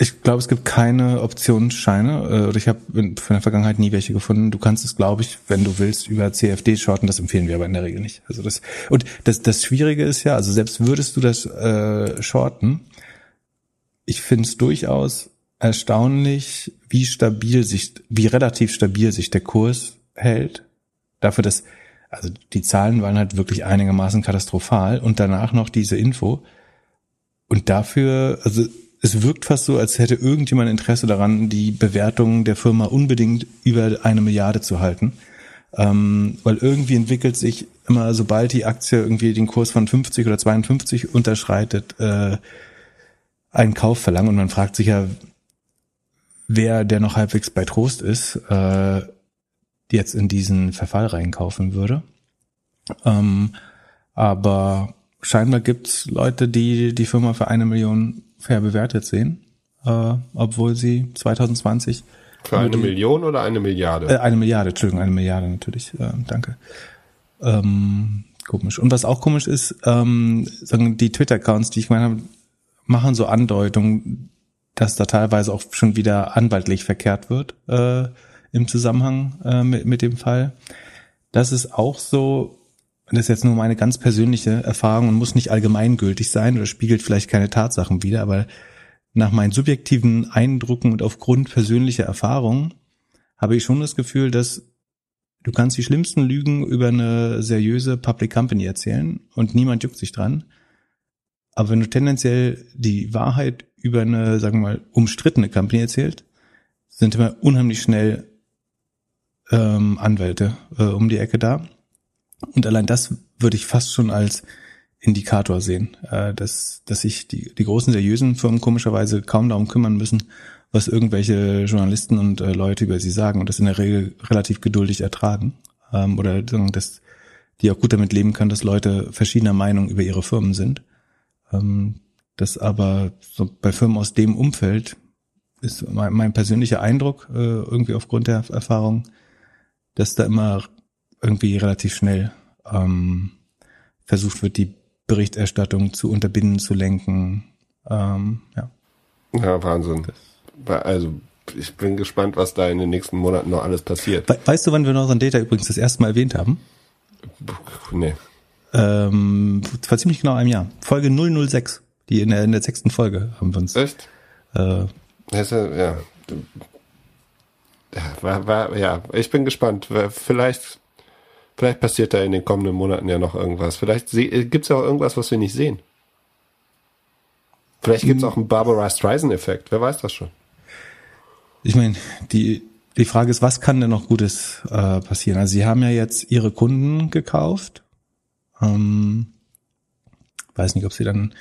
Ich glaube, es gibt keine Optionsscheine äh, oder ich habe in der Vergangenheit nie welche gefunden. Du kannst es, glaube ich, wenn du willst, über CFD shorten. Das empfehlen wir aber in der Regel nicht. Also das und das das Schwierige ist ja, also selbst würdest du das äh, shorten, ich finde es durchaus erstaunlich, wie stabil sich, wie relativ stabil sich der Kurs hält. Dafür, dass also die Zahlen waren halt wirklich einigermaßen katastrophal und danach noch diese Info. Und dafür, also es wirkt fast so, als hätte irgendjemand Interesse daran, die Bewertung der Firma unbedingt über eine Milliarde zu halten. Ähm, weil irgendwie entwickelt sich immer, sobald die Aktie irgendwie den Kurs von 50 oder 52 unterschreitet, äh, einen Kauf verlangen. Und man fragt sich ja, wer, der noch halbwegs bei Trost ist, äh, jetzt in diesen Verfall reinkaufen würde. Ähm, aber scheinbar gibt's Leute, die die Firma für eine Million fair bewertet sehen, äh, obwohl sie 2020 für eine die, Million oder eine Milliarde? Äh, eine Milliarde, Entschuldigung, eine Milliarde natürlich. Äh, danke. Ähm, komisch. Und was auch komisch ist, ähm, sagen die Twitter-Accounts, die ich meine habe, machen so Andeutungen, dass da teilweise auch schon wieder anwaltlich verkehrt wird äh, im Zusammenhang äh, mit, mit dem Fall. Das ist auch so, das ist jetzt nur meine ganz persönliche Erfahrung und muss nicht allgemeingültig sein oder spiegelt vielleicht keine Tatsachen wider, aber nach meinen subjektiven Eindrücken und aufgrund persönlicher Erfahrungen habe ich schon das Gefühl, dass du kannst die schlimmsten Lügen über eine seriöse Public Company erzählen und niemand juckt sich dran. Aber wenn du tendenziell die Wahrheit über eine, sagen wir mal, umstrittene Company erzählt, sind immer unheimlich schnell ähm, Anwälte äh, um die Ecke da. Und allein das würde ich fast schon als Indikator sehen, äh, dass, dass sich die, die großen seriösen Firmen komischerweise kaum darum kümmern müssen, was irgendwelche Journalisten und äh, Leute über sie sagen und das in der Regel relativ geduldig ertragen. Ähm, oder dass die auch gut damit leben können, dass Leute verschiedener Meinung über ihre Firmen sind. Ähm, das aber so bei Firmen aus dem Umfeld ist mein, mein persönlicher Eindruck, äh, irgendwie aufgrund der Erfahrung, dass da immer irgendwie relativ schnell ähm, versucht wird, die Berichterstattung zu unterbinden, zu lenken. Ähm, ja. ja, Wahnsinn. Also ich bin gespannt, was da in den nächsten Monaten noch alles passiert. Weißt du, wann wir Northern Data übrigens das erste Mal erwähnt haben? Nee. Ähm, vor ziemlich genau einem Jahr. Folge 006. Die in der, in der sechsten Folge haben wir uns. Echt? Äh, das, ja. ja. War, war, ja, ich bin gespannt. Vielleicht, vielleicht passiert da in den kommenden Monaten ja noch irgendwas. Vielleicht gibt es ja auch irgendwas, was wir nicht sehen. Vielleicht gibt es hm. auch einen Barbara Streisand-Effekt. Wer weiß das schon? Ich meine, die, die Frage ist, was kann denn noch Gutes äh, passieren? Also sie haben ja jetzt ihre Kunden gekauft. Ähm, weiß nicht, ob sie dann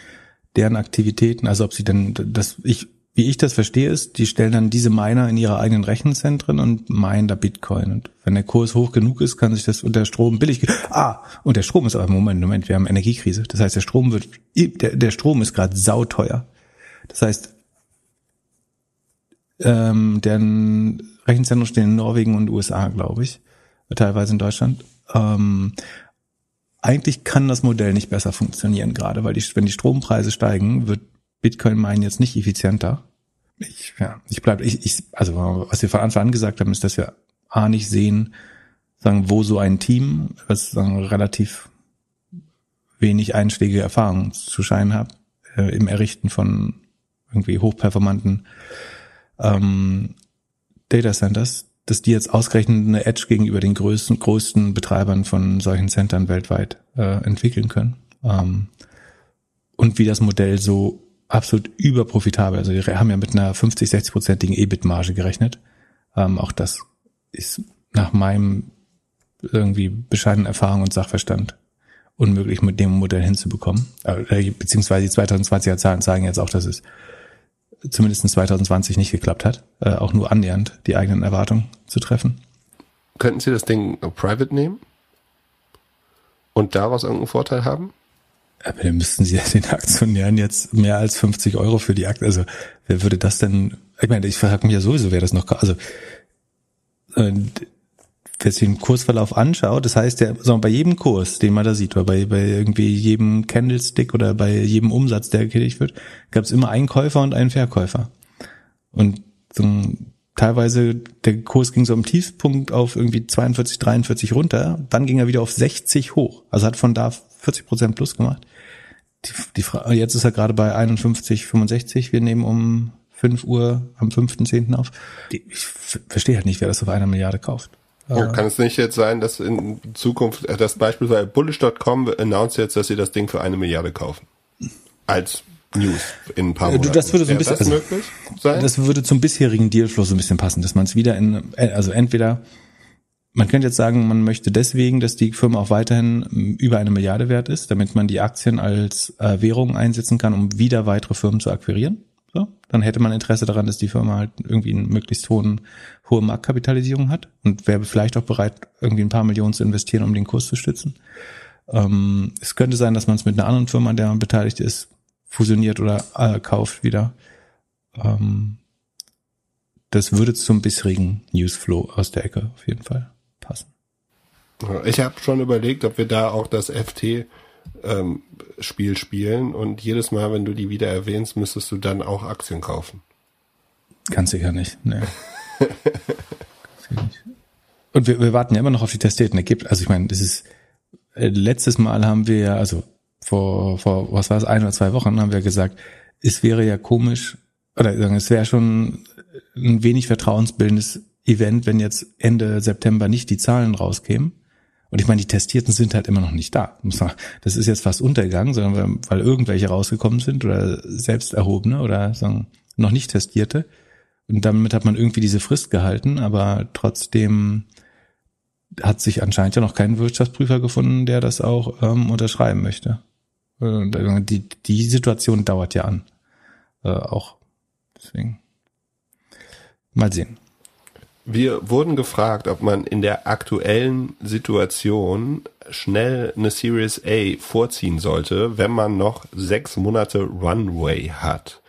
deren Aktivitäten, also ob sie denn das, ich, wie ich das verstehe, ist, die stellen dann diese Miner in ihre eigenen Rechenzentren und meinen da Bitcoin. Und wenn der Kurs hoch genug ist, kann sich das und der Strom billig. Ah, und der Strom ist aber Moment, Moment, wir haben Energiekrise. Das heißt, der Strom wird, der, der Strom ist gerade sauteuer. Das heißt, ähm, deren Rechenzentren stehen in Norwegen und USA, glaube ich, teilweise in Deutschland. Ähm, eigentlich kann das Modell nicht besser funktionieren, gerade weil die, wenn die Strompreise steigen, wird Bitcoin meinen jetzt nicht effizienter. Ich, ja, ich bleibe, ich, ich, also was wir von Anfang an gesagt haben, ist, dass wir A nicht sehen, sagen, wo so ein Team, was sagen, relativ wenig einschlägige Erfahrungen zu scheinen hat, äh, im Errichten von irgendwie hochperformanten ähm, Data Centers, dass die jetzt ausgerechnet eine Edge gegenüber den größten, größten Betreibern von solchen Centern weltweit äh, entwickeln können. Ähm, und wie das Modell so absolut überprofitabel, also wir haben ja mit einer 50, 60-prozentigen EBIT-Marge gerechnet. Ähm, auch das ist nach meinem irgendwie bescheidenen Erfahrung und Sachverstand unmöglich mit dem Modell hinzubekommen. Äh, beziehungsweise die 2020er Zahlen zeigen jetzt auch, dass es zumindest 2020 nicht geklappt hat, äh, auch nur annähernd die eigenen Erwartungen zu treffen. Könnten Sie das Ding private nehmen und daraus irgendeinen Vorteil haben? Aber dann müssten Sie ja den Aktionären jetzt mehr als 50 Euro für die Aktie, also wer würde das denn, ich meine, ich frage mich ja sowieso, wer das noch, also äh, wer sich den Kursverlauf anschaut, das heißt ja, wir, bei jedem Kurs, den man da sieht, oder bei, bei irgendwie jedem Candlestick oder bei jedem Umsatz, der getätigt wird, gab es immer einen Käufer und einen Verkäufer. Und so, teilweise, der Kurs ging so am Tiefpunkt auf irgendwie 42, 43 runter, dann ging er wieder auf 60 hoch. Also hat von da 40 Prozent plus gemacht. Die, die jetzt ist er gerade bei 51, 65. Wir nehmen um 5 Uhr am 5.10. auf. Ich verstehe halt nicht, wer das auf einer Milliarde kauft. Oh, kann es nicht jetzt sein, dass in Zukunft, äh, das beispielsweise Bullish.com announced jetzt, dass sie das Ding für eine Milliarde kaufen? Als News in ein paar Monaten. Das würde so ein bisschen, das, also, sein? das würde zum bisherigen Dealflow so ein bisschen passen, dass man es wieder in, äh, also entweder, man könnte jetzt sagen, man möchte deswegen, dass die Firma auch weiterhin ähm, über eine Milliarde wert ist, damit man die Aktien als äh, Währung einsetzen kann, um wieder weitere Firmen zu akquirieren. So, dann hätte man Interesse daran, dass die Firma halt irgendwie einen möglichst hohen, hohe Marktkapitalisierung hat und wäre vielleicht auch bereit, irgendwie ein paar Millionen zu investieren, um den Kurs zu stützen. Ähm, es könnte sein, dass man es mit einer anderen Firma, an der man beteiligt ist, fusioniert oder äh, kauft wieder. Ähm, das würde zum bisherigen Newsflow aus der Ecke auf jeden Fall passen. Ich habe schon überlegt, ob wir da auch das FT ähm, Spiel spielen und jedes Mal, wenn du die wieder erwähnst, müsstest du dann auch Aktien kaufen. Ganz sicher nicht. Nee. und wir, wir warten ja immer noch auf die Ergebnisse. Also ich meine, das ist äh, letztes Mal haben wir ja, also vor, vor was war es, ein oder zwei Wochen haben wir gesagt, es wäre ja komisch, oder es wäre schon ein wenig vertrauensbildendes Event, wenn jetzt Ende September nicht die Zahlen rauskämen und ich meine, die Testierten sind halt immer noch nicht da. Das ist jetzt fast untergegangen, sondern weil irgendwelche rausgekommen sind oder selbst erhobene oder sagen, noch nicht Testierte. Und damit hat man irgendwie diese Frist gehalten, aber trotzdem hat sich anscheinend ja noch kein Wirtschaftsprüfer gefunden, der das auch ähm, unterschreiben möchte. Äh, die, die Situation dauert ja an. Äh, auch. Deswegen. Mal sehen. Wir wurden gefragt, ob man in der aktuellen Situation schnell eine Series A vorziehen sollte, wenn man noch sechs Monate Runway hat.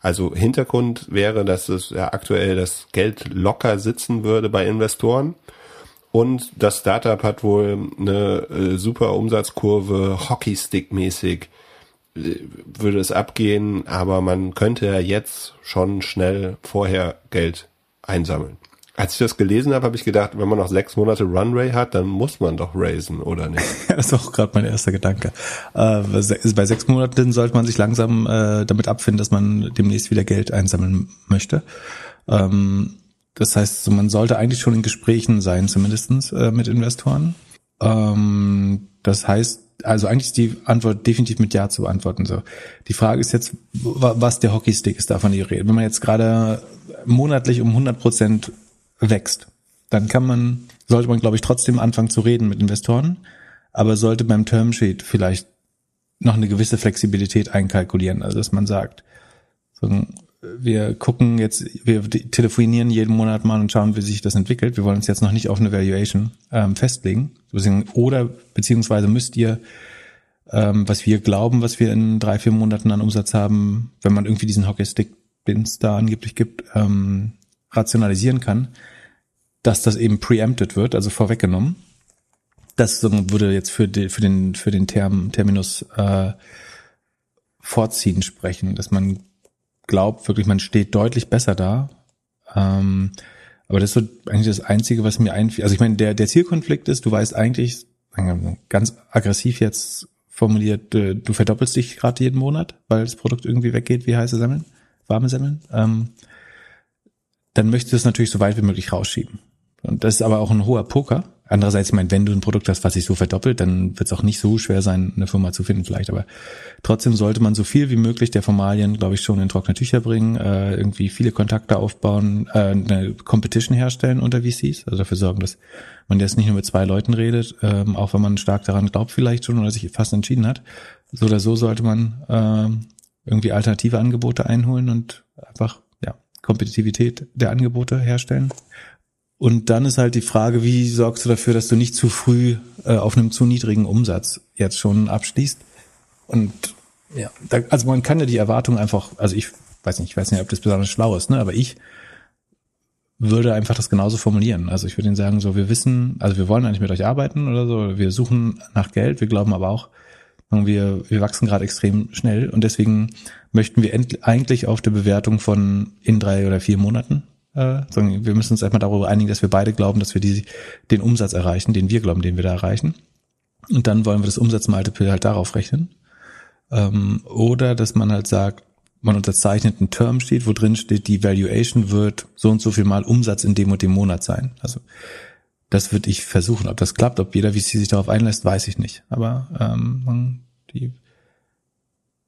Also Hintergrund wäre, dass es ja aktuell das Geld locker sitzen würde bei Investoren. Und das Startup hat wohl eine äh, super Umsatzkurve, Hockeystick-mäßig äh, würde es abgehen, aber man könnte ja jetzt schon schnell vorher Geld einsammeln. Als ich das gelesen habe, habe ich gedacht, wenn man noch sechs Monate Runway hat, dann muss man doch raisen, oder nicht? das ist auch gerade mein erster Gedanke. Äh, bei sechs Monaten sollte man sich langsam äh, damit abfinden, dass man demnächst wieder Geld einsammeln möchte. Ähm, das heißt, man sollte eigentlich schon in Gesprächen sein, zumindestens äh, mit Investoren. Ähm, das heißt, also eigentlich ist die Antwort definitiv mit Ja zu beantworten. So, die Frage ist jetzt, was der Hockeystick ist, davon die Rede. Wenn man jetzt gerade monatlich um 100 Prozent wächst. Dann kann man, sollte man, glaube ich, trotzdem anfangen zu reden mit Investoren, aber sollte beim Termsheet vielleicht noch eine gewisse Flexibilität einkalkulieren, also dass man sagt, wir gucken jetzt, wir telefonieren jeden Monat mal und schauen, wie sich das entwickelt. Wir wollen uns jetzt noch nicht auf eine Valuation ähm, festlegen. Oder beziehungsweise müsst ihr, ähm, was wir glauben, was wir in drei, vier Monaten an Umsatz haben, wenn man irgendwie diesen Hockeystick, den es da angeblich gibt, ähm, rationalisieren kann, dass das eben preempted wird, also vorweggenommen. Das würde jetzt für, die, für den, für den Term, Terminus äh, vorziehen sprechen, dass man glaubt, wirklich, man steht deutlich besser da. Ähm, aber das ist so eigentlich das Einzige, was mir einfällt. Also ich meine, der, der Zielkonflikt ist, du weißt eigentlich, ganz aggressiv jetzt formuliert, du, du verdoppelst dich gerade jeden Monat, weil das Produkt irgendwie weggeht wie heiße Semmeln, warme Semmeln. Ähm, dann möchtest du es natürlich so weit wie möglich rausschieben. Und das ist aber auch ein hoher Poker. Andererseits, ich meine, wenn du ein Produkt hast, was sich so verdoppelt, dann wird es auch nicht so schwer sein, eine Firma zu finden vielleicht. Aber trotzdem sollte man so viel wie möglich der Formalien, glaube ich, schon in trockene Tücher bringen, äh, irgendwie viele Kontakte aufbauen, äh, eine Competition herstellen unter VCs, also dafür sorgen, dass man jetzt nicht nur mit zwei Leuten redet, ähm, auch wenn man stark daran glaubt vielleicht schon oder sich fast entschieden hat. So oder so sollte man äh, irgendwie alternative Angebote einholen und einfach Kompetitivität der Angebote herstellen. Und dann ist halt die Frage, wie sorgst du dafür, dass du nicht zu früh äh, auf einem zu niedrigen Umsatz jetzt schon abschließt? Und ja, da, also man kann ja die Erwartung einfach, also ich weiß nicht, ich weiß nicht, ob das besonders schlau ist, ne, aber ich würde einfach das genauso formulieren. Also ich würde Ihnen sagen, so wir wissen, also wir wollen eigentlich mit euch arbeiten oder so, wir suchen nach Geld, wir glauben aber auch, wir, wir wachsen gerade extrem schnell und deswegen möchten wir eigentlich auf der Bewertung von in drei oder vier Monaten äh, sondern wir müssen uns erstmal darüber einigen, dass wir beide glauben, dass wir die, den Umsatz erreichen, den wir glauben, den wir da erreichen. Und dann wollen wir das Umsatzmultiple halt darauf rechnen. Ähm, oder dass man halt sagt, man unterzeichnet einen Termsheet, wo drin steht, die Valuation wird so und so viel mal Umsatz in dem und dem Monat sein. Also das würde ich versuchen. Ob das klappt, ob jeder VC sich darauf einlässt, weiß ich nicht. Aber ähm, die,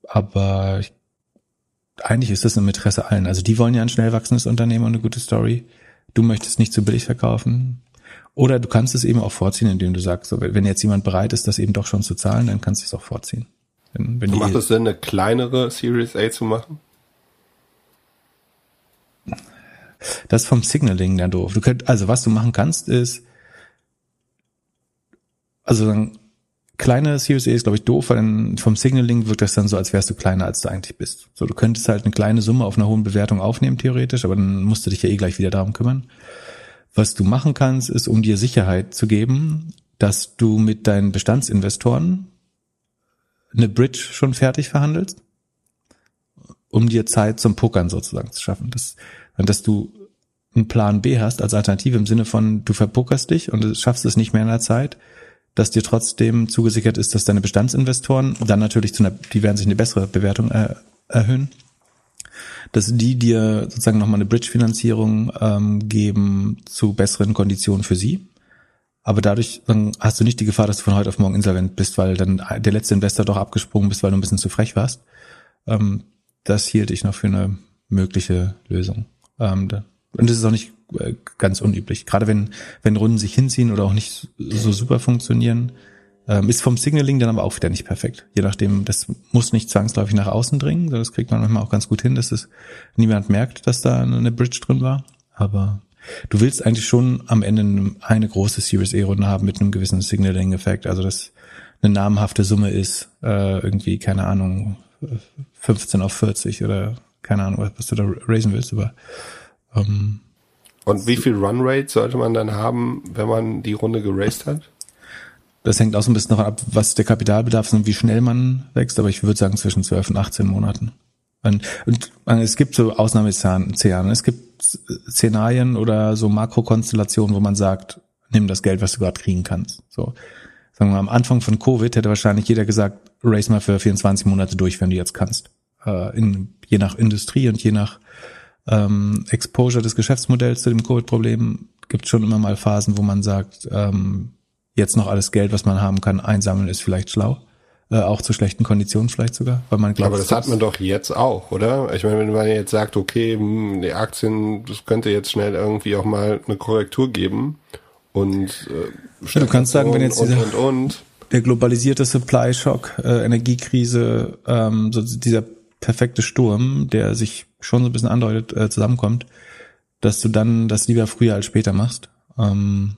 aber ich eigentlich ist das im Interesse allen. Also die wollen ja ein schnell wachsendes Unternehmen und eine gute Story. Du möchtest nicht zu billig verkaufen. Oder du kannst es eben auch vorziehen, indem du sagst, so, wenn jetzt jemand bereit ist, das eben doch schon zu zahlen, dann kannst du es auch vorziehen. Wenn, wenn Macht es Sinn, eine kleinere Series A zu machen? Das ist vom Signaling dann doof. Du könnt, also was du machen kannst, ist, also dann kleine Series A ist, glaube ich, doof, weil dann vom Signaling wirkt das dann so, als wärst du kleiner, als du eigentlich bist. So, du könntest halt eine kleine Summe auf einer hohen Bewertung aufnehmen, theoretisch, aber dann musst du dich ja eh gleich wieder darum kümmern. Was du machen kannst, ist, um dir Sicherheit zu geben, dass du mit deinen Bestandsinvestoren eine Bridge schon fertig verhandelst, um dir Zeit zum Pokern sozusagen zu schaffen. Das, dass du einen Plan B hast als Alternative im Sinne von, du verpuckerst dich und schaffst es nicht mehr in der Zeit, dass dir trotzdem zugesichert ist, dass deine Bestandsinvestoren dann natürlich zu einer, die werden sich eine bessere Bewertung er, erhöhen, dass die dir sozusagen nochmal eine Bridge-Finanzierung ähm, geben zu besseren Konditionen für sie. Aber dadurch dann hast du nicht die Gefahr, dass du von heute auf morgen insolvent bist, weil dann der letzte Investor doch abgesprungen bist, weil du ein bisschen zu frech warst. Ähm, das hielt ich noch für eine mögliche Lösung. Ähm, und das ist auch nicht äh, ganz unüblich. Gerade wenn, wenn Runden sich hinziehen oder auch nicht so super funktionieren, ähm, ist vom Signaling dann aber auch wieder nicht perfekt. Je nachdem, das muss nicht zwangsläufig nach außen dringen. Das kriegt man manchmal auch ganz gut hin, dass es niemand merkt, dass da eine Bridge drin war. Aber du willst eigentlich schon am Ende eine große Series E-Runde haben mit einem gewissen Signaling-Effekt. Also dass eine namhafte Summe ist, äh, irgendwie, keine Ahnung, 15 auf 40 oder keine Ahnung, was du da raisen willst, aber ähm, und wie viel Runrate sollte man dann haben, wenn man die Runde geraced hat? Das hängt auch so ein bisschen davon ab, was der Kapitalbedarf ist und wie schnell man wächst, aber ich würde sagen zwischen 12 und 18 Monaten. Und, und es gibt so Ausnahmeszenarien. Es gibt Szenarien oder so Makrokonstellationen, wo man sagt, nimm das Geld, was du gerade kriegen kannst. So, sagen wir mal, am Anfang von Covid hätte wahrscheinlich jeder gesagt, race mal für 24 Monate durch, wenn du jetzt kannst. Äh, in, je nach Industrie und je nach ähm, Exposure des Geschäftsmodells zu dem Covid-Problem gibt schon immer mal Phasen, wo man sagt, ähm, jetzt noch alles Geld, was man haben kann, einsammeln ist vielleicht schlau. Äh, auch zu schlechten Konditionen vielleicht sogar, weil man glaubt. Aber das hat man doch jetzt auch, oder? Ich meine, wenn man jetzt sagt, okay, hm, die Aktien, das könnte jetzt schnell irgendwie auch mal eine Korrektur geben und äh, ja, du kannst sagen, wenn jetzt dieser, und, und, und. der globalisierte Supply Shock, äh, Energiekrise, ähm, so dieser perfekte Sturm, der sich schon so ein bisschen andeutet, äh, zusammenkommt, dass du dann das lieber früher als später machst. Ähm,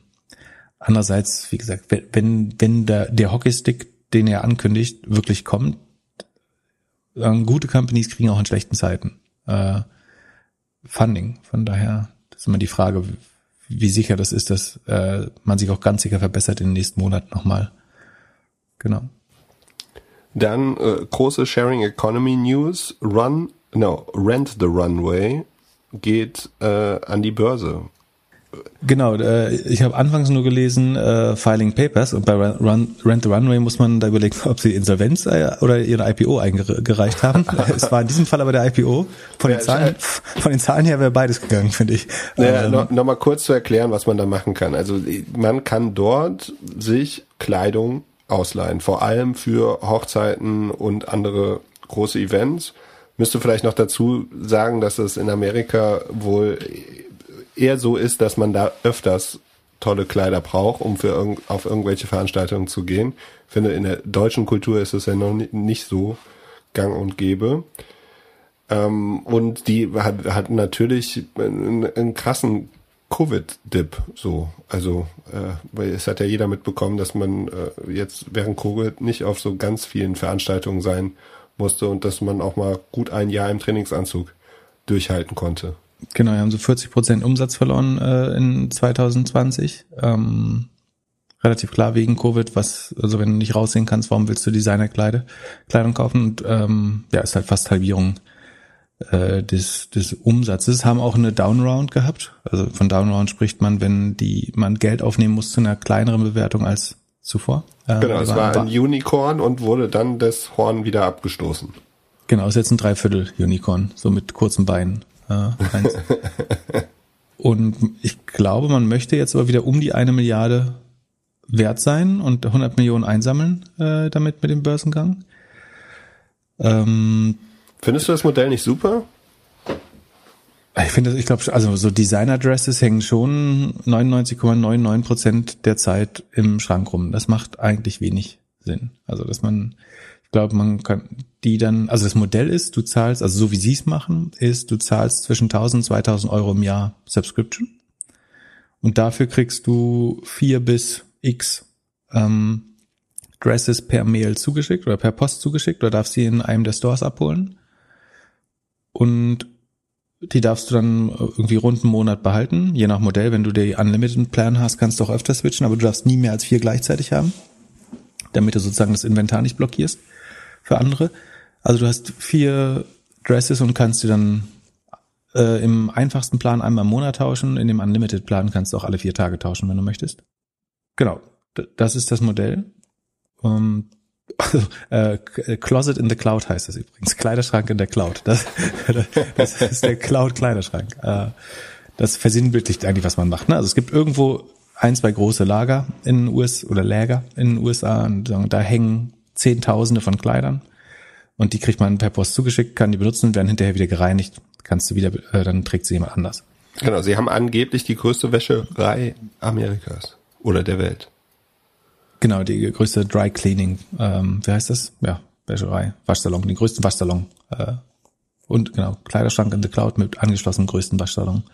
andererseits, wie gesagt, wenn, wenn der, der Hockeystick, den er ankündigt, wirklich kommt, äh, gute Companies kriegen auch in schlechten Zeiten äh, Funding. Von daher ist immer die Frage, wie sicher das ist, dass äh, man sich auch ganz sicher verbessert in den nächsten Monaten nochmal. Genau. Dann äh, große Sharing Economy News. Run, no, Rent the Runway geht äh, an die Börse. Genau, äh, ich habe anfangs nur gelesen äh, Filing Papers und bei Run, Rent the Runway muss man da überlegen, ob sie Insolvenz äh, oder ihre IPO eingereicht haben. es war in diesem Fall aber der IPO. Von, den, Zahlen, von den Zahlen her wäre beides gegangen, finde ich. Naja, ähm, noch, noch mal kurz zu erklären, was man da machen kann. Also man kann dort sich Kleidung ausleihen, vor allem für Hochzeiten und andere große Events. Müsste vielleicht noch dazu sagen, dass es in Amerika wohl eher so ist, dass man da öfters tolle Kleider braucht, um für irg auf irgendwelche Veranstaltungen zu gehen. Ich finde, in der deutschen Kultur ist es ja noch nicht so gang und gäbe. Ähm, und die hat, hat natürlich einen, einen krassen Covid-Dip, so. Also, äh, weil es hat ja jeder mitbekommen, dass man äh, jetzt während Covid nicht auf so ganz vielen Veranstaltungen sein musste und dass man auch mal gut ein Jahr im Trainingsanzug durchhalten konnte. Genau, wir haben so 40 Prozent Umsatz verloren äh, in 2020. Ähm, relativ klar wegen Covid, was, also wenn du nicht raussehen kannst, warum willst du Designerkleide, Kleidung kaufen? Und ähm, ja, ist halt fast Halbierung äh, des, des Umsatzes. Haben auch eine Downround gehabt. Also von Downround spricht man, wenn die man Geld aufnehmen muss zu einer kleineren Bewertung als zuvor. Äh, genau, es war ein Unicorn und wurde dann das Horn wieder abgestoßen. Genau, ist jetzt ein Dreiviertel Unicorn, so mit kurzen Beinen. Äh, und ich glaube, man möchte jetzt aber wieder um die eine Milliarde wert sein und 100 Millionen einsammeln äh, damit mit dem Börsengang. Ähm, Findest du das Modell nicht super? Ich finde, ich glaube, also so Designer-Dresses hängen schon 99,99 Prozent der Zeit im Schrank rum. Das macht eigentlich wenig Sinn. Also, dass man ich glaube, man kann die dann, also das Modell ist, du zahlst, also so wie sie es machen, ist, du zahlst zwischen 1000 und 2000 Euro im Jahr Subscription. Und dafür kriegst du vier bis x ähm, Dresses per Mail zugeschickt oder per Post zugeschickt oder darfst sie in einem der Stores abholen. Und die darfst du dann irgendwie rund einen Monat behalten, je nach Modell. Wenn du die Unlimited Plan hast, kannst du auch öfter switchen, aber du darfst nie mehr als vier gleichzeitig haben, damit du sozusagen das Inventar nicht blockierst für andere. Also du hast vier Dresses und kannst sie dann äh, im einfachsten Plan einmal im Monat tauschen. In dem Unlimited-Plan kannst du auch alle vier Tage tauschen, wenn du möchtest. Genau, das ist das Modell. Um, also, äh, Closet in the Cloud heißt das übrigens. Kleiderschrank in der Cloud. Das, das ist der Cloud-Kleiderschrank. Äh, das versinnbildlicht eigentlich, was man macht. Ne? Also es gibt irgendwo ein, zwei große Lager in den US oder Läger in den USA und da hängen Zehntausende von Kleidern und die kriegt man per Post zugeschickt, kann die benutzen, werden hinterher wieder gereinigt, kannst du wieder, äh, dann trägt sie jemand anders. Genau, sie haben angeblich die größte Wäscherei Amerikas oder der Welt. Genau, die größte Dry Cleaning, ähm, wie heißt das? Ja, Wäscherei, Waschsalon, den größten Waschsalon. Äh, und genau, Kleiderschrank in the Cloud mit angeschlossenem größten Waschsalon.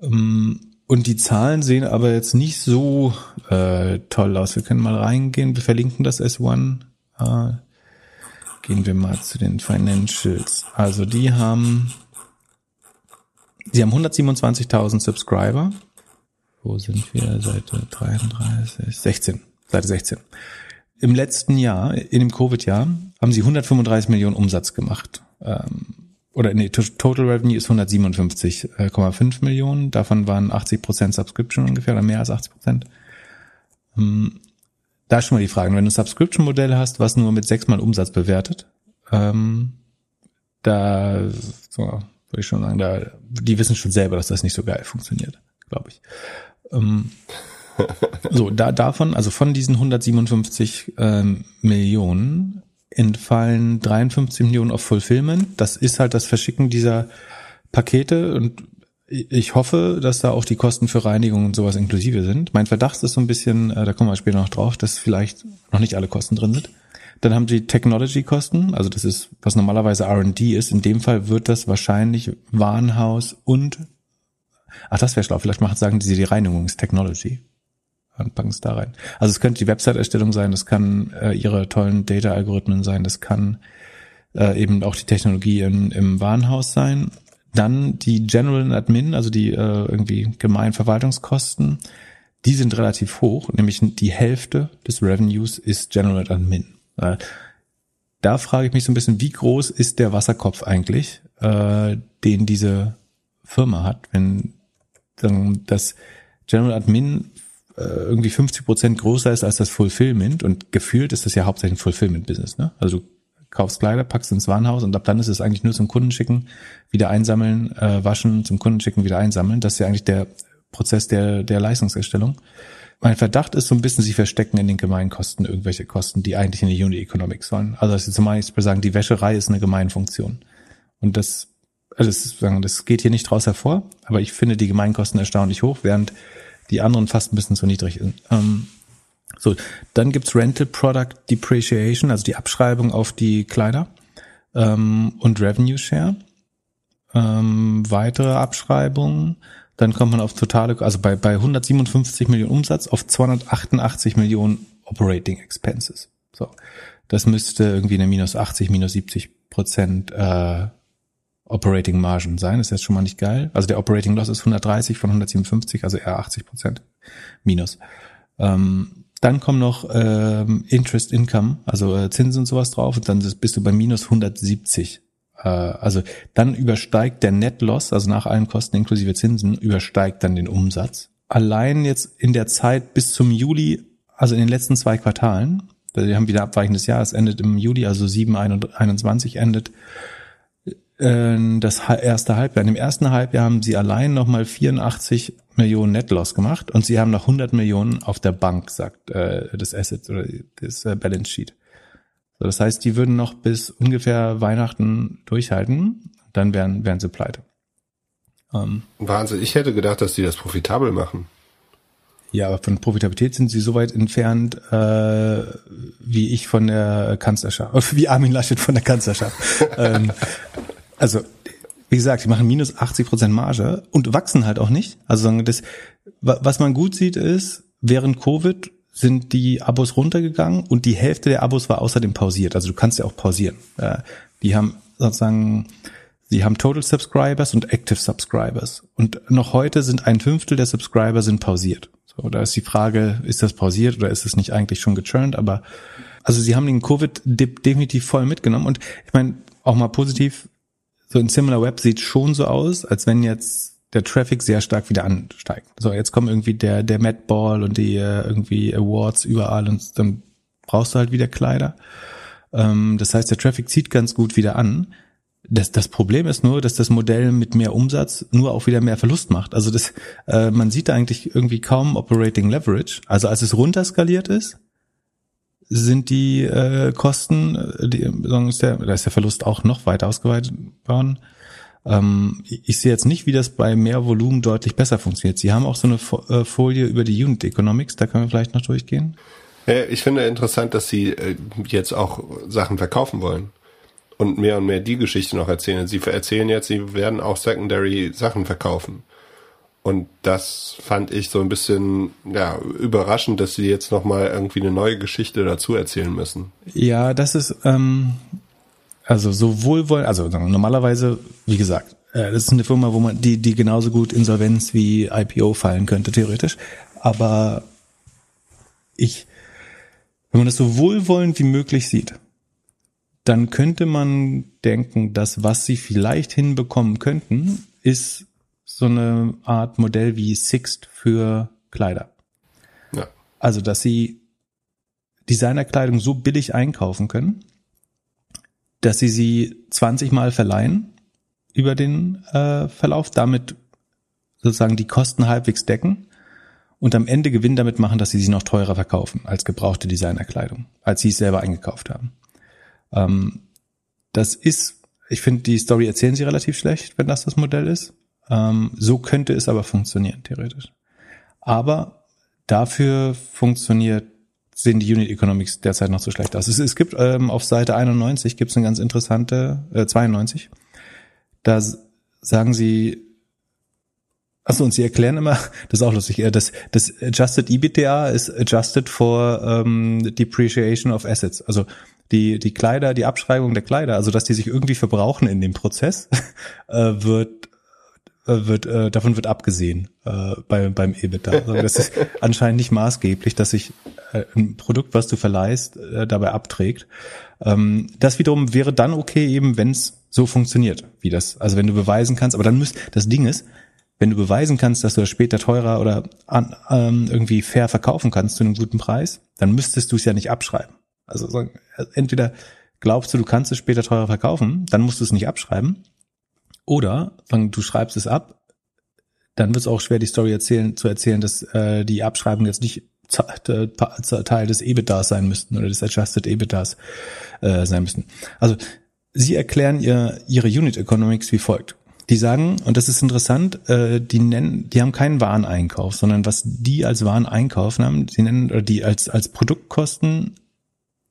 Ähm, und die Zahlen sehen aber jetzt nicht so äh, toll aus. Wir können mal reingehen, wir verlinken das S1. Äh, gehen wir mal zu den Financials. Also die haben, sie haben 127.000 Subscriber. Wo sind wir? Seite 33, 16, Seite 16. Im letzten Jahr, in dem Covid-Jahr, haben sie 135 Millionen Umsatz gemacht. Ähm, oder nee, Total Revenue ist 157,5 Millionen. Davon waren 80 Prozent Subscription ungefähr oder mehr als 80 Prozent. Ähm, da ist schon mal die Frage, wenn du Subscription-Modell hast, was nur mit sechsmal Umsatz bewertet, ähm, da so, würde ich schon sagen, da die wissen schon selber, dass das nicht so geil funktioniert, glaube ich. Ähm, so, da davon, also von diesen 157 ähm, Millionen entfallen 53 Millionen auf Fulfillment. Das ist halt das Verschicken dieser Pakete und ich hoffe, dass da auch die Kosten für Reinigung und sowas inklusive sind. Mein Verdacht ist so ein bisschen, äh, da kommen wir später noch drauf, dass vielleicht noch nicht alle Kosten drin sind. Dann haben sie Technology-Kosten, also das ist, was normalerweise R&D ist. In dem Fall wird das wahrscheinlich Warenhaus und, ach, das wäre schlau, vielleicht machen, sagen sie, die Reinigung und packen es da rein. Also es könnte die Website-Erstellung sein, das kann äh, ihre tollen Data-Algorithmen sein, das kann äh, eben auch die Technologie in, im Warenhaus sein. Dann die General Admin, also die äh, irgendwie gemeinen Verwaltungskosten, die sind relativ hoch, nämlich die Hälfte des Revenues ist General Admin. Äh, da frage ich mich so ein bisschen, wie groß ist der Wasserkopf eigentlich, äh, den diese Firma hat, wenn dass General Admin äh, irgendwie 50 Prozent größer ist als das Fulfillment und gefühlt ist das ja hauptsächlich ein Fulfillment-Business. Ne? Also du kaufst Kleider, packst ins Warenhaus und ab dann ist es eigentlich nur zum Kunden schicken, wieder einsammeln, äh, waschen, zum Kunden schicken, wieder einsammeln. Das ist ja eigentlich der Prozess der, der Leistungserstellung. Mein Verdacht ist so ein bisschen, sie verstecken in den Gemeinkosten irgendwelche Kosten, die eigentlich in die Unit Economics sollen. Also das ist zum Beispiel sagen, die Wäscherei ist eine Gemeinfunktion. Und das, also das, geht hier nicht raus hervor, aber ich finde die Gemeinkosten erstaunlich hoch, während die anderen fast ein bisschen zu niedrig sind. Ähm, so, dann gibt's Rental Product Depreciation, also die Abschreibung auf die Kleider ähm, und Revenue Share. Ähm, weitere Abschreibungen. Dann kommt man auf totale, also bei, bei 157 Millionen Umsatz auf 288 Millionen Operating Expenses. So, das müsste irgendwie eine minus 80, minus 70 Prozent äh, Operating Margin sein. Das ist jetzt schon mal nicht geil. Also der Operating Loss ist 130 von 157, also eher 80 Prozent minus. Ähm, dann kommen noch ähm, Interest Income, also äh, Zinsen und sowas drauf und dann bist du bei minus 170. Äh, also dann übersteigt der Net Loss, also nach allen Kosten inklusive Zinsen, übersteigt dann den Umsatz. Allein jetzt in der Zeit bis zum Juli, also in den letzten zwei Quartalen, wir haben wieder abweichendes Jahr, es endet im Juli, also 7, 21 endet das erste Halbjahr. In dem ersten Halbjahr haben sie allein nochmal 84 Millionen Netloss gemacht und sie haben noch 100 Millionen auf der Bank, sagt äh, das Asset oder das äh, Balance Sheet. So, das heißt, die würden noch bis ungefähr Weihnachten durchhalten, dann wären, wären sie pleite. Ähm, Wahnsinn, ich hätte gedacht, dass die das profitabel machen. Ja, aber von Profitabilität sind sie so weit entfernt, äh, wie ich von der Kanzlerschaft, wie Armin Laschet von der Kanzlerschaft. ähm, also wie gesagt, die machen minus 80 Prozent Marge und wachsen halt auch nicht. Also das, was man gut sieht ist, während Covid sind die Abos runtergegangen und die Hälfte der Abos war außerdem pausiert. Also du kannst ja auch pausieren. Die haben sozusagen, sie haben Total Subscribers und Active Subscribers. Und noch heute sind ein Fünftel der Subscriber sind pausiert. So, da ist die Frage, ist das pausiert oder ist es nicht eigentlich schon gechurnt? Aber also sie haben den Covid-Dip definitiv voll mitgenommen. Und ich meine, auch mal positiv, so ein Similar Web sieht schon so aus, als wenn jetzt der Traffic sehr stark wieder ansteigt. So, jetzt kommen irgendwie der, der Mad Ball und die äh, irgendwie Awards überall und dann brauchst du halt wieder Kleider. Ähm, das heißt, der Traffic zieht ganz gut wieder an. Das, das Problem ist nur, dass das Modell mit mehr Umsatz nur auch wieder mehr Verlust macht. Also das, äh, man sieht da eigentlich irgendwie kaum Operating Leverage. Also als es runterskaliert ist, sind die äh, Kosten, äh, die, ist der, da ist der Verlust auch noch weiter ausgeweitet worden. Ähm, ich sehe jetzt nicht, wie das bei mehr Volumen deutlich besser funktioniert. Sie haben auch so eine äh, Folie über die Unit Economics, da können wir vielleicht noch durchgehen. Ich finde interessant, dass Sie äh, jetzt auch Sachen verkaufen wollen und mehr und mehr die Geschichte noch erzählen. Sie erzählen jetzt, Sie werden auch Secondary Sachen verkaufen. Und das fand ich so ein bisschen ja, überraschend, dass sie jetzt nochmal irgendwie eine neue Geschichte dazu erzählen müssen. Ja, das ist ähm, also sowohl wollen, also normalerweise, wie gesagt, äh, das ist eine Firma, wo man die die genauso gut Insolvenz wie IPO fallen könnte theoretisch, aber ich wenn man das so wohlwollend wie möglich sieht, dann könnte man denken, dass was sie vielleicht hinbekommen könnten, ist so eine Art Modell wie Sixt für Kleider. Ja. Also, dass sie Designerkleidung so billig einkaufen können, dass sie sie 20 Mal verleihen über den äh, Verlauf, damit sozusagen die Kosten halbwegs decken und am Ende Gewinn damit machen, dass sie sie noch teurer verkaufen als gebrauchte Designerkleidung, als sie es selber eingekauft haben. Ähm, das ist, ich finde, die Story erzählen sie relativ schlecht, wenn das das Modell ist. Ähm, so könnte es aber funktionieren, theoretisch. Aber dafür funktioniert, sehen die Unit Economics derzeit noch so schlecht aus. Es, es gibt ähm, auf Seite 91 gibt es eine ganz interessante, äh, 92, da sagen sie, Achso, und sie erklären immer, das ist auch lustig, äh, das, das Adjusted EBITDA ist adjusted for ähm, depreciation of assets. Also die, die Kleider, die Abschreibung der Kleider, also dass die sich irgendwie verbrauchen in dem Prozess, äh, wird wird, äh, davon wird abgesehen äh, bei, beim EBITDA. Also das ist anscheinend nicht maßgeblich, dass sich äh, ein Produkt, was du verleihst, äh, dabei abträgt. Ähm, das wiederum wäre dann okay, eben wenn es so funktioniert, wie das. Also wenn du beweisen kannst, aber dann müsst, das Ding ist, wenn du beweisen kannst, dass du das später teurer oder an, ähm, irgendwie fair verkaufen kannst zu einem guten Preis, dann müsstest du es ja nicht abschreiben. Also so, entweder glaubst du, du kannst es später teurer verkaufen, dann musst du es nicht abschreiben. Oder du schreibst es ab, dann wird es auch schwer, die Story erzählen, zu erzählen, dass äh, die Abschreibung jetzt nicht Teil des EBITDAs sein müssten oder des Adjusted EBITDAs äh, sein müssten. Also sie erklären ihr, ihre Unit Economics wie folgt. Die sagen, und das ist interessant, äh, die nennen, die haben keinen Wareneinkauf, sondern was die als Wareneinkauf haben, sie nennen oder die als als Produktkosten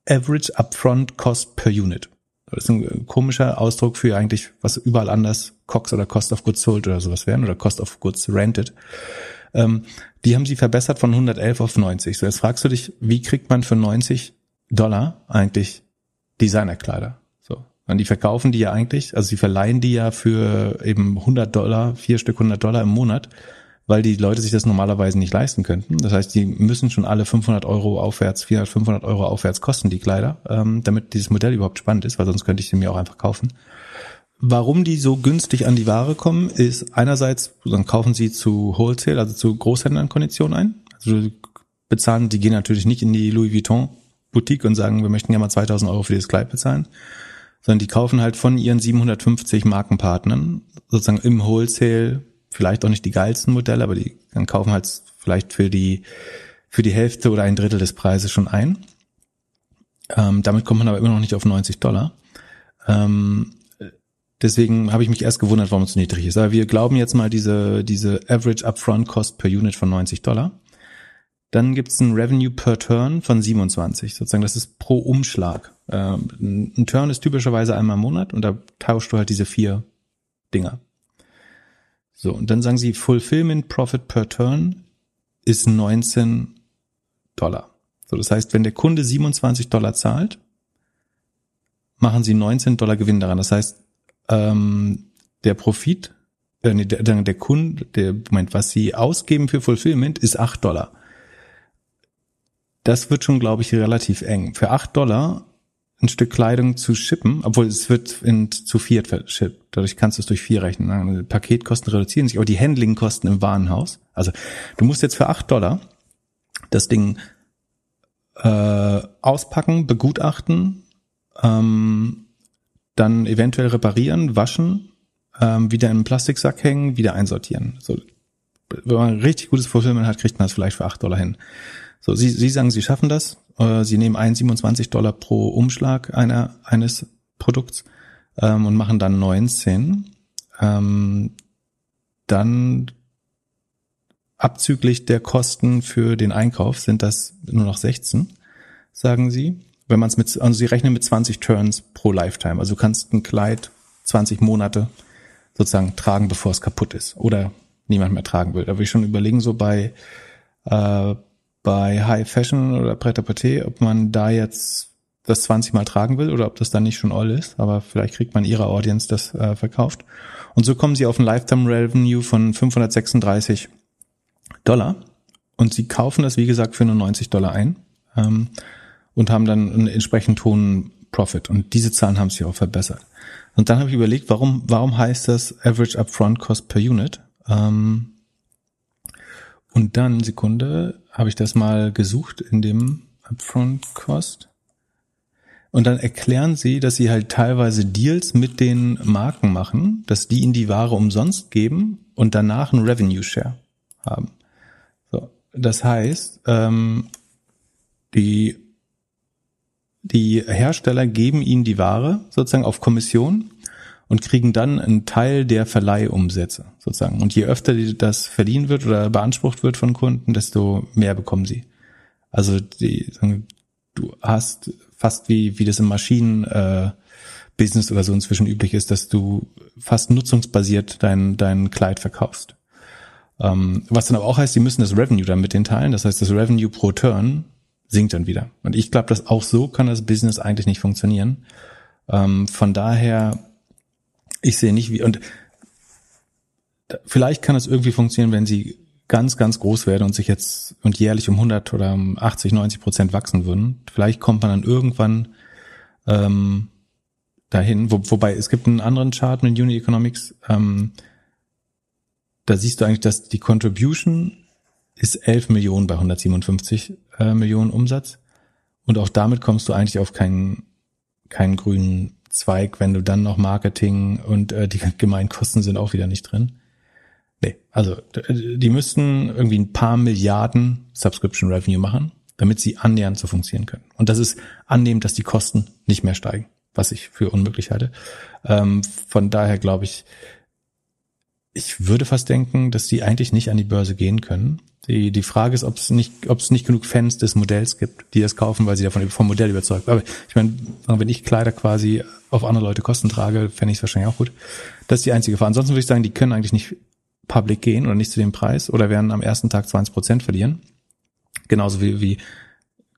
Average Upfront Cost per Unit. Das ist ein komischer Ausdruck für eigentlich, was überall anders COX oder Cost of Goods Sold oder sowas wären oder Cost of Goods Rented. Ähm, die haben sie verbessert von 111 auf 90. So, jetzt fragst du dich, wie kriegt man für 90 Dollar eigentlich Designerkleider? Und die verkaufen die ja eigentlich, also sie verleihen die ja für eben 100 Dollar, vier Stück 100 Dollar im Monat, weil die Leute sich das normalerweise nicht leisten könnten. Das heißt, die müssen schon alle 500 Euro aufwärts, 400, 500 Euro aufwärts kosten die Kleider, ähm, damit dieses Modell überhaupt spannend ist, weil sonst könnte ich sie mir auch einfach kaufen. Warum die so günstig an die Ware kommen, ist einerseits, dann kaufen sie zu Wholesale, also zu Großhändlern-Konditionen ein. Also bezahlen, die gehen natürlich nicht in die Louis Vuitton Boutique und sagen, wir möchten ja mal 2000 Euro für dieses Kleid bezahlen, sondern die kaufen halt von ihren 750 Markenpartnern sozusagen im Wholesale vielleicht auch nicht die geilsten Modelle, aber die dann kaufen halt vielleicht für die für die Hälfte oder ein Drittel des Preises schon ein. Ähm, damit kommt man aber immer noch nicht auf 90 Dollar. Ähm, deswegen habe ich mich erst gewundert, warum es so niedrig ist. Aber wir glauben jetzt mal diese diese Average Upfront Cost per Unit von 90 Dollar. Dann gibt's ein Revenue per Turn von 27, sozusagen das ist pro Umschlag. Ähm, ein Turn ist typischerweise einmal im Monat und da tauschst du halt diese vier Dinger. So, und dann sagen sie, Fulfillment Profit per Turn ist 19 Dollar. So, das heißt, wenn der Kunde 27 Dollar zahlt, machen sie 19 Dollar Gewinn daran. Das heißt, ähm, der Profit, äh, nee, der, der Kunde, der Moment, was sie ausgeben für Fulfillment, ist 8 Dollar. Das wird schon, glaube ich, relativ eng. Für 8 Dollar ein Stück Kleidung zu shippen, obwohl es wird in, zu viert verschippt. Dadurch kannst du es durch vier rechnen. Ne? Paketkosten reduzieren sich, aber die Handlingkosten im Warenhaus. Also du musst jetzt für acht Dollar das Ding äh, auspacken, begutachten, ähm, dann eventuell reparieren, waschen, ähm, wieder in einen Plastiksack hängen, wieder einsortieren. So, wenn man ein richtig gutes Fulfillment hat, kriegt man das vielleicht für acht Dollar hin. So, Sie, Sie sagen, Sie schaffen das. Äh, Sie nehmen ein 27 Dollar pro Umschlag einer, eines Produkts ähm, und machen dann 19. Ähm, dann abzüglich der Kosten für den Einkauf sind das nur noch 16, sagen Sie. Wenn man es mit, also Sie rechnen mit 20 Turns pro Lifetime. Also du kannst ein Kleid 20 Monate sozusagen tragen, bevor es kaputt ist oder niemand mehr tragen will. Da würde ich schon überlegen, so bei äh, bei High Fashion oder Pret-à-Porter, ob man da jetzt das 20 Mal tragen will oder ob das dann nicht schon all ist, aber vielleicht kriegt man ihrer Audience das äh, verkauft. Und so kommen sie auf ein Lifetime Revenue von 536 Dollar und sie kaufen das, wie gesagt, für nur 90 Dollar ein ähm, und haben dann einen entsprechend hohen Profit. Und diese Zahlen haben sich auch verbessert. Und dann habe ich überlegt, warum, warum heißt das Average Upfront Cost per Unit? Ähm, und dann, Sekunde, habe ich das mal gesucht in dem Upfront Cost. Und dann erklären sie, dass sie halt teilweise Deals mit den Marken machen, dass die ihnen die Ware umsonst geben und danach einen Revenue Share haben. So, das heißt, ähm, die die Hersteller geben ihnen die Ware sozusagen auf Kommission und kriegen dann einen Teil der Verleihumsätze sozusagen. Und je öfter das verliehen wird oder beansprucht wird von Kunden, desto mehr bekommen sie. Also die, du hast fast wie, wie das im Maschinen äh, oder so inzwischen üblich ist, dass du fast nutzungsbasiert dein, dein Kleid verkaufst. Ähm, was dann aber auch heißt, sie müssen das Revenue dann mit den teilen. Das heißt, das Revenue pro Turn sinkt dann wieder. Und ich glaube, dass auch so kann das Business eigentlich nicht funktionieren. Ähm, von daher ich sehe nicht wie, und vielleicht kann es irgendwie funktionieren, wenn sie ganz, ganz groß werden und sich jetzt und jährlich um 100 oder um 80, 90 Prozent wachsen würden. Vielleicht kommt man dann irgendwann ähm, dahin, wo, wobei es gibt einen anderen Chart mit Uni Economics, ähm, da siehst du eigentlich, dass die Contribution ist 11 Millionen bei 157 äh, Millionen Umsatz. Und auch damit kommst du eigentlich auf keinen, keinen grünen Zweig, wenn du dann noch Marketing und äh, die Gemeinkosten sind auch wieder nicht drin. Nee, also die müssten irgendwie ein paar Milliarden Subscription Revenue machen, damit sie annähernd so funktionieren können. Und das ist annehmen, dass die Kosten nicht mehr steigen, was ich für unmöglich halte. Ähm, von daher glaube ich, ich würde fast denken, dass die eigentlich nicht an die Börse gehen können. Die, die Frage ist, ob es nicht, ob es nicht genug Fans des Modells gibt, die das kaufen, weil sie davon vom Modell überzeugt. Aber ich meine, wenn ich Kleider quasi auf andere Leute Kosten trage, fände ich es wahrscheinlich auch gut. Das ist die einzige Gefahr. Ansonsten würde ich sagen, die können eigentlich nicht public gehen oder nicht zu dem Preis oder werden am ersten Tag 20 Prozent verlieren. Genauso wie, wie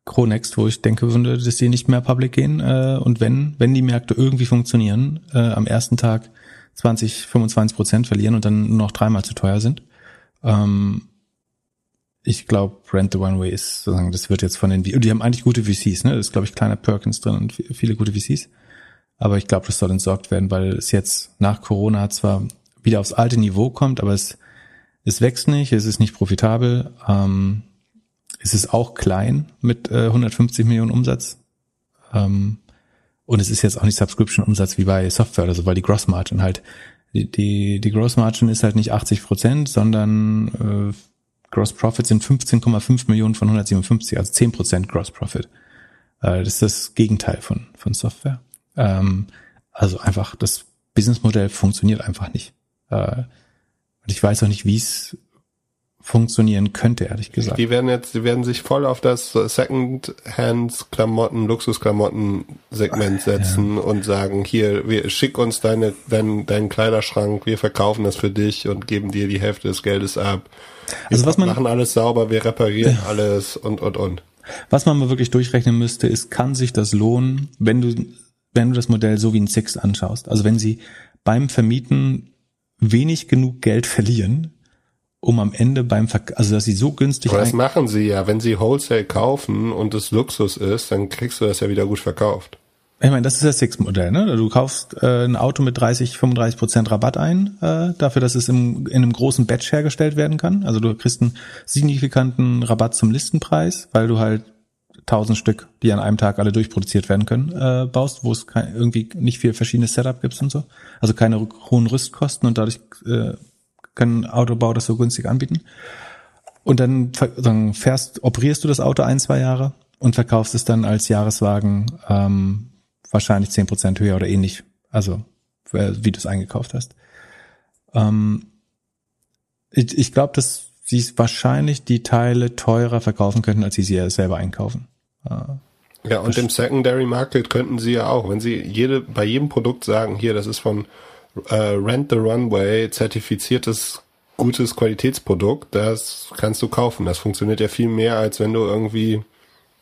Chronext, wo ich denke würde, dass die nicht mehr public gehen. Äh, und wenn, wenn die Märkte irgendwie funktionieren, äh, am ersten Tag 20, 25 Prozent verlieren und dann nur noch dreimal zu teuer sind. Ähm, ich glaube, Rent the One Way ist sozusagen, das wird jetzt von den, die haben eigentlich gute VCs, ne? Das ist, glaube ich, kleiner Perkins drin und viele gute VCs. Aber ich glaube, das soll entsorgt werden, weil es jetzt nach Corona zwar wieder aufs alte Niveau kommt, aber es, es wächst nicht, es ist nicht profitabel. Ähm, es ist auch klein mit äh, 150 Millionen Umsatz. Ähm, und es ist jetzt auch nicht Subscription-Umsatz wie bei Software oder so, weil die Gross Margin halt, die, die, die Gross Margin ist halt nicht 80 Prozent, sondern äh, Gross Profit sind 15,5 Millionen von 157, also 10 Prozent Gross Profit. Äh, das ist das Gegenteil von, von Software. Ähm, also einfach, das Businessmodell funktioniert einfach nicht. Äh, und ich weiß auch nicht, wie es funktionieren könnte, ehrlich gesagt. Die werden jetzt, die werden sich voll auf das Second-Hand-Klamotten, Luxusklamotten-Segment setzen ja. und sagen, hier, wir, schick uns deine, deinen, deinen Kleiderschrank, wir verkaufen das für dich und geben dir die Hälfte des Geldes ab. Wir also was man machen alles sauber, wir reparieren ja. alles und und und. Was man mal wirklich durchrechnen müsste, ist, kann sich das lohnen, wenn du, wenn du das Modell so wie ein Six anschaust? Also wenn sie beim Vermieten wenig genug Geld verlieren, um am Ende beim Ver also dass sie so günstig Aber das machen sie ja, wenn sie Wholesale kaufen und es Luxus ist, dann kriegst du das ja wieder gut verkauft. Ich meine, das ist das Six-Modell, ne? Du kaufst äh, ein Auto mit 30, 35 Prozent Rabatt ein, äh, dafür, dass es im, in einem großen Batch hergestellt werden kann. Also du kriegst einen signifikanten Rabatt zum Listenpreis, weil du halt tausend Stück, die an einem Tag alle durchproduziert werden können, äh, baust, wo es kein, irgendwie nicht viel verschiedenes Setup gibt und so. Also keine hohen Rüstkosten und dadurch äh, können Autobau das so günstig anbieten. Und dann, dann fährst, operierst du das Auto ein, zwei Jahre und verkaufst es dann als Jahreswagen ähm, wahrscheinlich zehn Prozent höher oder ähnlich. Also wie du es eingekauft hast. Ähm, ich ich glaube, dass sie wahrscheinlich die Teile teurer verkaufen könnten, als sie sie selber einkaufen. Äh, ja, und im Secondary Market könnten sie ja auch, wenn sie jede bei jedem Produkt sagen, hier, das ist von äh, Rent the Runway zertifiziertes gutes Qualitätsprodukt, das kannst du kaufen. Das funktioniert ja viel mehr, als wenn du irgendwie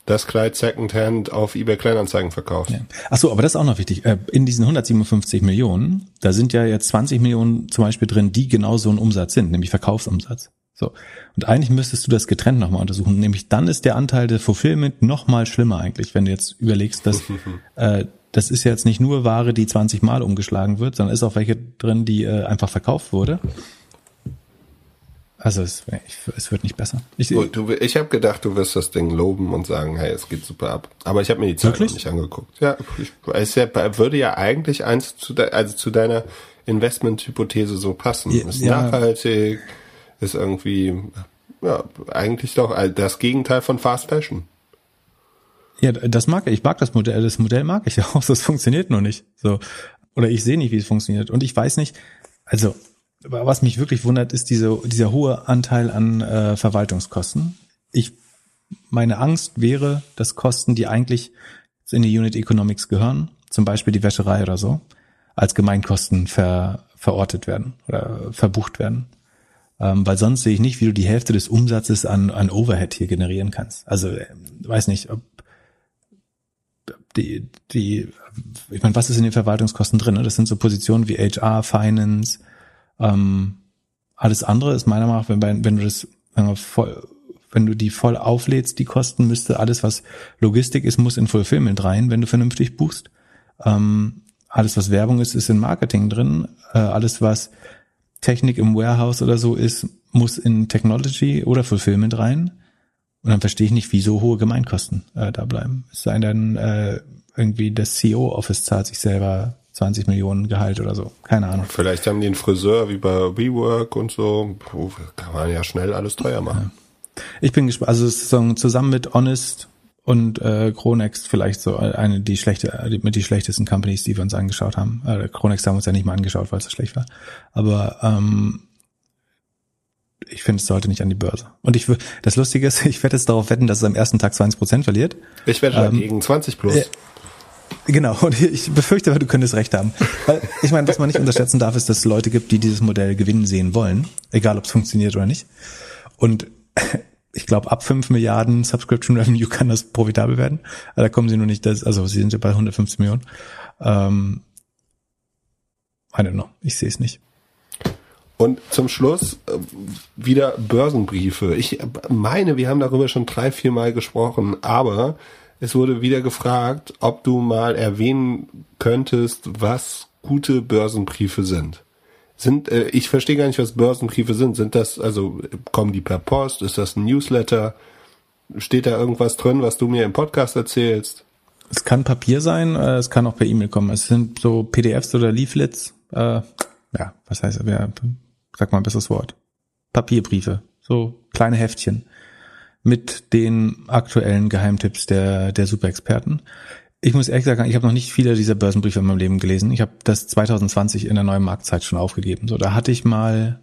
das Kleid Secondhand auf eBay Kleinanzeigen verkaufst. Ja. Ach so, aber das ist auch noch wichtig. Äh, in diesen 157 Millionen, da sind ja jetzt 20 Millionen zum Beispiel drin, die genau so ein Umsatz sind, nämlich Verkaufsumsatz. So. Und eigentlich müsstest du das getrennt nochmal untersuchen. Nämlich dann ist der Anteil der Fulfillment nochmal schlimmer eigentlich, wenn du jetzt überlegst, dass äh, das ist jetzt nicht nur Ware, die 20 Mal umgeschlagen wird, sondern ist auch welche drin, die äh, einfach verkauft wurde. Also es, ich, es wird nicht besser. Ich, du, ich habe gedacht, du wirst das Ding loben und sagen, hey, es geht super ab. Aber ich habe mir die Zeit nicht angeguckt. Ja, ich, es ja, würde ja eigentlich eins zu, de, also zu deiner Investment-Hypothese so passen. Ja, ist nachhaltig, ist irgendwie, ja, eigentlich doch das Gegenteil von Fast Fashion. Ja, das mag ich. Ich mag das Modell. Das Modell mag ich auch. Das funktioniert nur nicht. So. Oder ich sehe nicht, wie es funktioniert. Und ich weiß nicht, also, was mich wirklich wundert, ist diese, dieser hohe Anteil an äh, Verwaltungskosten. Ich, meine Angst wäre, dass Kosten, die eigentlich in die Unit Economics gehören, zum Beispiel die Wäscherei oder so, als Gemeinkosten ver, verortet werden oder verbucht werden. Ähm, weil sonst sehe ich nicht, wie du die Hälfte des Umsatzes an, an Overhead hier generieren kannst. Also äh, weiß nicht, ob die, die, ich meine, was ist in den Verwaltungskosten drin? Ne? Das sind so Positionen wie HR, Finance, ähm, alles andere ist meiner Meinung nach, wenn, wenn du das, wenn, du voll, wenn du die voll auflädst, die Kosten, müsste alles, was Logistik ist, muss in Fulfillment rein, wenn du vernünftig buchst. Ähm, alles, was Werbung ist, ist in Marketing drin. Äh, alles, was Technik im Warehouse oder so ist, muss in Technology oder Fulfillment rein. Und dann verstehe ich nicht, wieso hohe Gemeinkosten äh, da bleiben. Es sei denn, äh, irgendwie das CEO-Office zahlt sich selber 20 Millionen Gehalt oder so. Keine Ahnung. Vielleicht haben die einen Friseur wie bei WeWork und so. Puh, kann man ja schnell alles teuer machen. Ja. Ich bin gespannt. Also so zusammen mit Honest und äh, Chronext vielleicht so eine die schlechte die, mit die schlechtesten Companies, die wir uns angeschaut haben. Äh, Chronext haben wir uns ja nicht mal angeschaut, weil es so schlecht war. Aber ähm, ich finde, es sollte nicht an die Börse. Und ich das Lustige ist, ich werde jetzt darauf wetten, dass es am ersten Tag 20 Prozent verliert. Ich werde ähm, dagegen 20 plus. Äh, Genau, und ich befürchte, du könntest recht haben. Weil ich meine, was man nicht unterschätzen darf, ist, dass es Leute gibt, die dieses Modell gewinnen sehen wollen, egal ob es funktioniert oder nicht. Und ich glaube, ab 5 Milliarden Subscription Revenue kann das profitabel werden. Da kommen sie nur nicht, also sie sind ja bei 150 Millionen. Ähm, I don't know, ich sehe es nicht. Und zum Schluss äh, wieder Börsenbriefe. Ich meine, wir haben darüber schon drei, vier Mal gesprochen, aber es wurde wieder gefragt, ob du mal erwähnen könntest, was gute Börsenbriefe sind. Sind, äh, ich verstehe gar nicht, was Börsenbriefe sind. Sind das, also kommen die per Post? Ist das ein Newsletter? Steht da irgendwas drin, was du mir im Podcast erzählst? Es kann Papier sein, äh, es kann auch per E-Mail kommen. Es sind so PDFs oder Leaflets. Äh, ja, was heißt, ja, sag mal ein besseres Wort. Papierbriefe, so kleine Heftchen mit den aktuellen Geheimtipps der, der Superexperten. Ich muss ehrlich sagen, ich habe noch nicht viele dieser Börsenbriefe in meinem Leben gelesen. Ich habe das 2020 in der neuen Marktzeit schon aufgegeben. So, da hatte ich mal,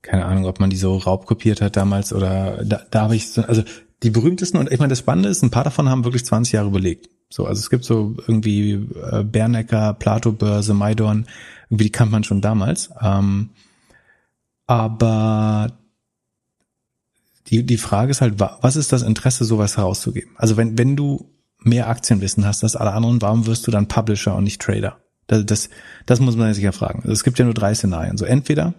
keine Ahnung, ob man die so raubkopiert hat damals oder da, da habe ich so, also die berühmtesten und ich meine, das Spannende ist, ein paar davon haben wirklich 20 Jahre überlegt. So, also es gibt so irgendwie äh, Bernecker, Plato-Börse, Maidorn, irgendwie die kannte man schon damals. Ähm, aber die, die Frage ist halt, was ist das Interesse, sowas herauszugeben? Also wenn, wenn du mehr Aktienwissen hast als alle anderen, warum wirst du dann Publisher und nicht Trader? Das, das, das muss man sich ja fragen. Also es gibt ja nur drei Szenarien. So entweder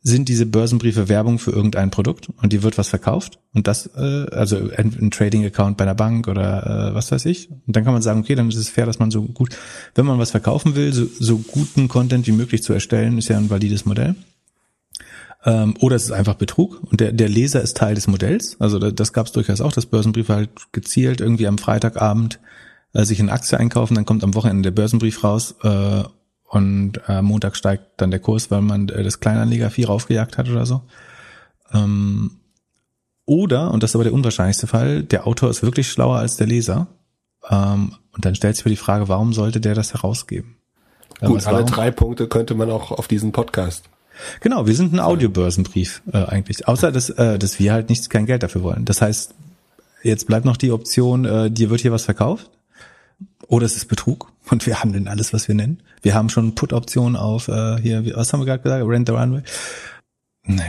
sind diese Börsenbriefe Werbung für irgendein Produkt und die wird was verkauft und das, äh, also ein Trading-Account bei einer Bank oder äh, was weiß ich. Und dann kann man sagen, okay, dann ist es fair, dass man so gut, wenn man was verkaufen will, so, so guten Content wie möglich zu erstellen, ist ja ein valides Modell. Ähm, oder es ist einfach Betrug und der, der Leser ist Teil des Modells. Also das gab es durchaus auch, dass Börsenbriefe halt gezielt irgendwie am Freitagabend äh, sich eine Aktie einkaufen, dann kommt am Wochenende der Börsenbrief raus äh, und äh, Montag steigt dann der Kurs, weil man äh, das Kleinanleger-Vieh raufgejagt hat oder so. Ähm, oder, und das ist aber der unwahrscheinlichste Fall, der Autor ist wirklich schlauer als der Leser. Ähm, und dann stellt sich mir die Frage, warum sollte der das herausgeben? Gut, alle drei Punkte könnte man auch auf diesen Podcast Genau, wir sind ein Audiobörsenbrief äh, eigentlich. Außer dass, äh, dass wir halt nichts kein Geld dafür wollen. Das heißt, jetzt bleibt noch die Option, äh, dir wird hier was verkauft. Oder es ist Betrug und wir handeln alles, was wir nennen. Wir haben schon Put-Optionen auf äh, hier, was haben wir gerade gesagt? Rent the Runway.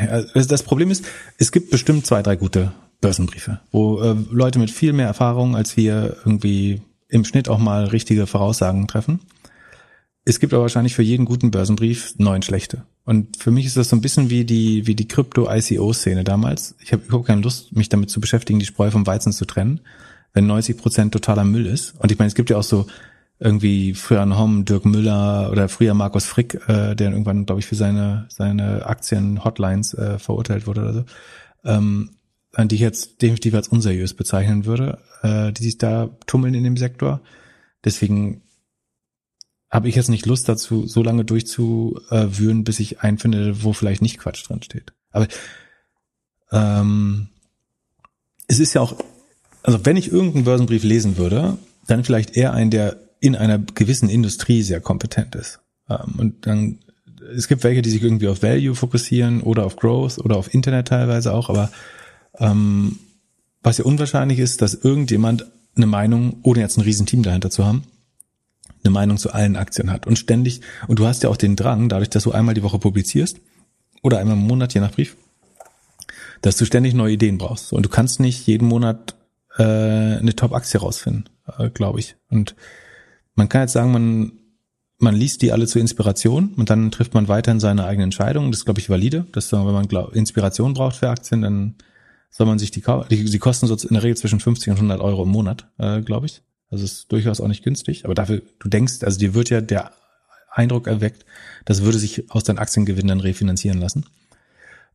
Also das Problem ist, es gibt bestimmt zwei, drei gute Börsenbriefe, wo äh, Leute mit viel mehr Erfahrung als wir irgendwie im Schnitt auch mal richtige Voraussagen treffen. Es gibt aber wahrscheinlich für jeden guten Börsenbrief neun schlechte. Und für mich ist das so ein bisschen wie die, wie die Krypto-ICO-Szene damals. Ich habe überhaupt keine Lust, mich damit zu beschäftigen, die Spreu vom Weizen zu trennen, wenn 90 Prozent totaler Müll ist. Und ich meine, es gibt ja auch so irgendwie früher ein Hom, Dirk Müller oder früher Markus Frick, äh, der irgendwann, glaube ich, für seine, seine Aktien-Hotlines äh, verurteilt wurde oder so, ähm, die ich jetzt definitiv als unseriös bezeichnen würde, äh, die sich da tummeln in dem Sektor. Deswegen habe ich jetzt nicht Lust dazu, so lange durchzuwühlen, bis ich einen finde, wo vielleicht nicht Quatsch drin steht. Aber ähm, es ist ja auch, also wenn ich irgendeinen Börsenbrief lesen würde, dann vielleicht eher einen, der in einer gewissen Industrie sehr kompetent ist. Ähm, und dann, es gibt welche, die sich irgendwie auf Value fokussieren oder auf Growth oder auf Internet teilweise auch, aber ähm, was ja unwahrscheinlich ist, dass irgendjemand eine Meinung, ohne jetzt ein Riesenteam dahinter zu haben, eine Meinung zu allen Aktien hat und ständig, und du hast ja auch den Drang, dadurch, dass du einmal die Woche publizierst oder einmal im Monat, je nach Brief, dass du ständig neue Ideen brauchst. Und du kannst nicht jeden Monat äh, eine Top-Aktie rausfinden, äh, glaube ich. Und man kann jetzt sagen, man, man liest die alle zur Inspiration und dann trifft man weiterhin seine eigene Entscheidung. Das ist, glaube ich, valide. Das, wenn man glaub, Inspiration braucht für Aktien, dann soll man sich die, die, die kosten so in der Regel zwischen 50 und 100 Euro im Monat, äh, glaube ich. Also ist durchaus auch nicht günstig. Aber dafür, du denkst, also dir wird ja der Eindruck erweckt, das würde sich aus deinen Aktiengewinnen dann refinanzieren lassen.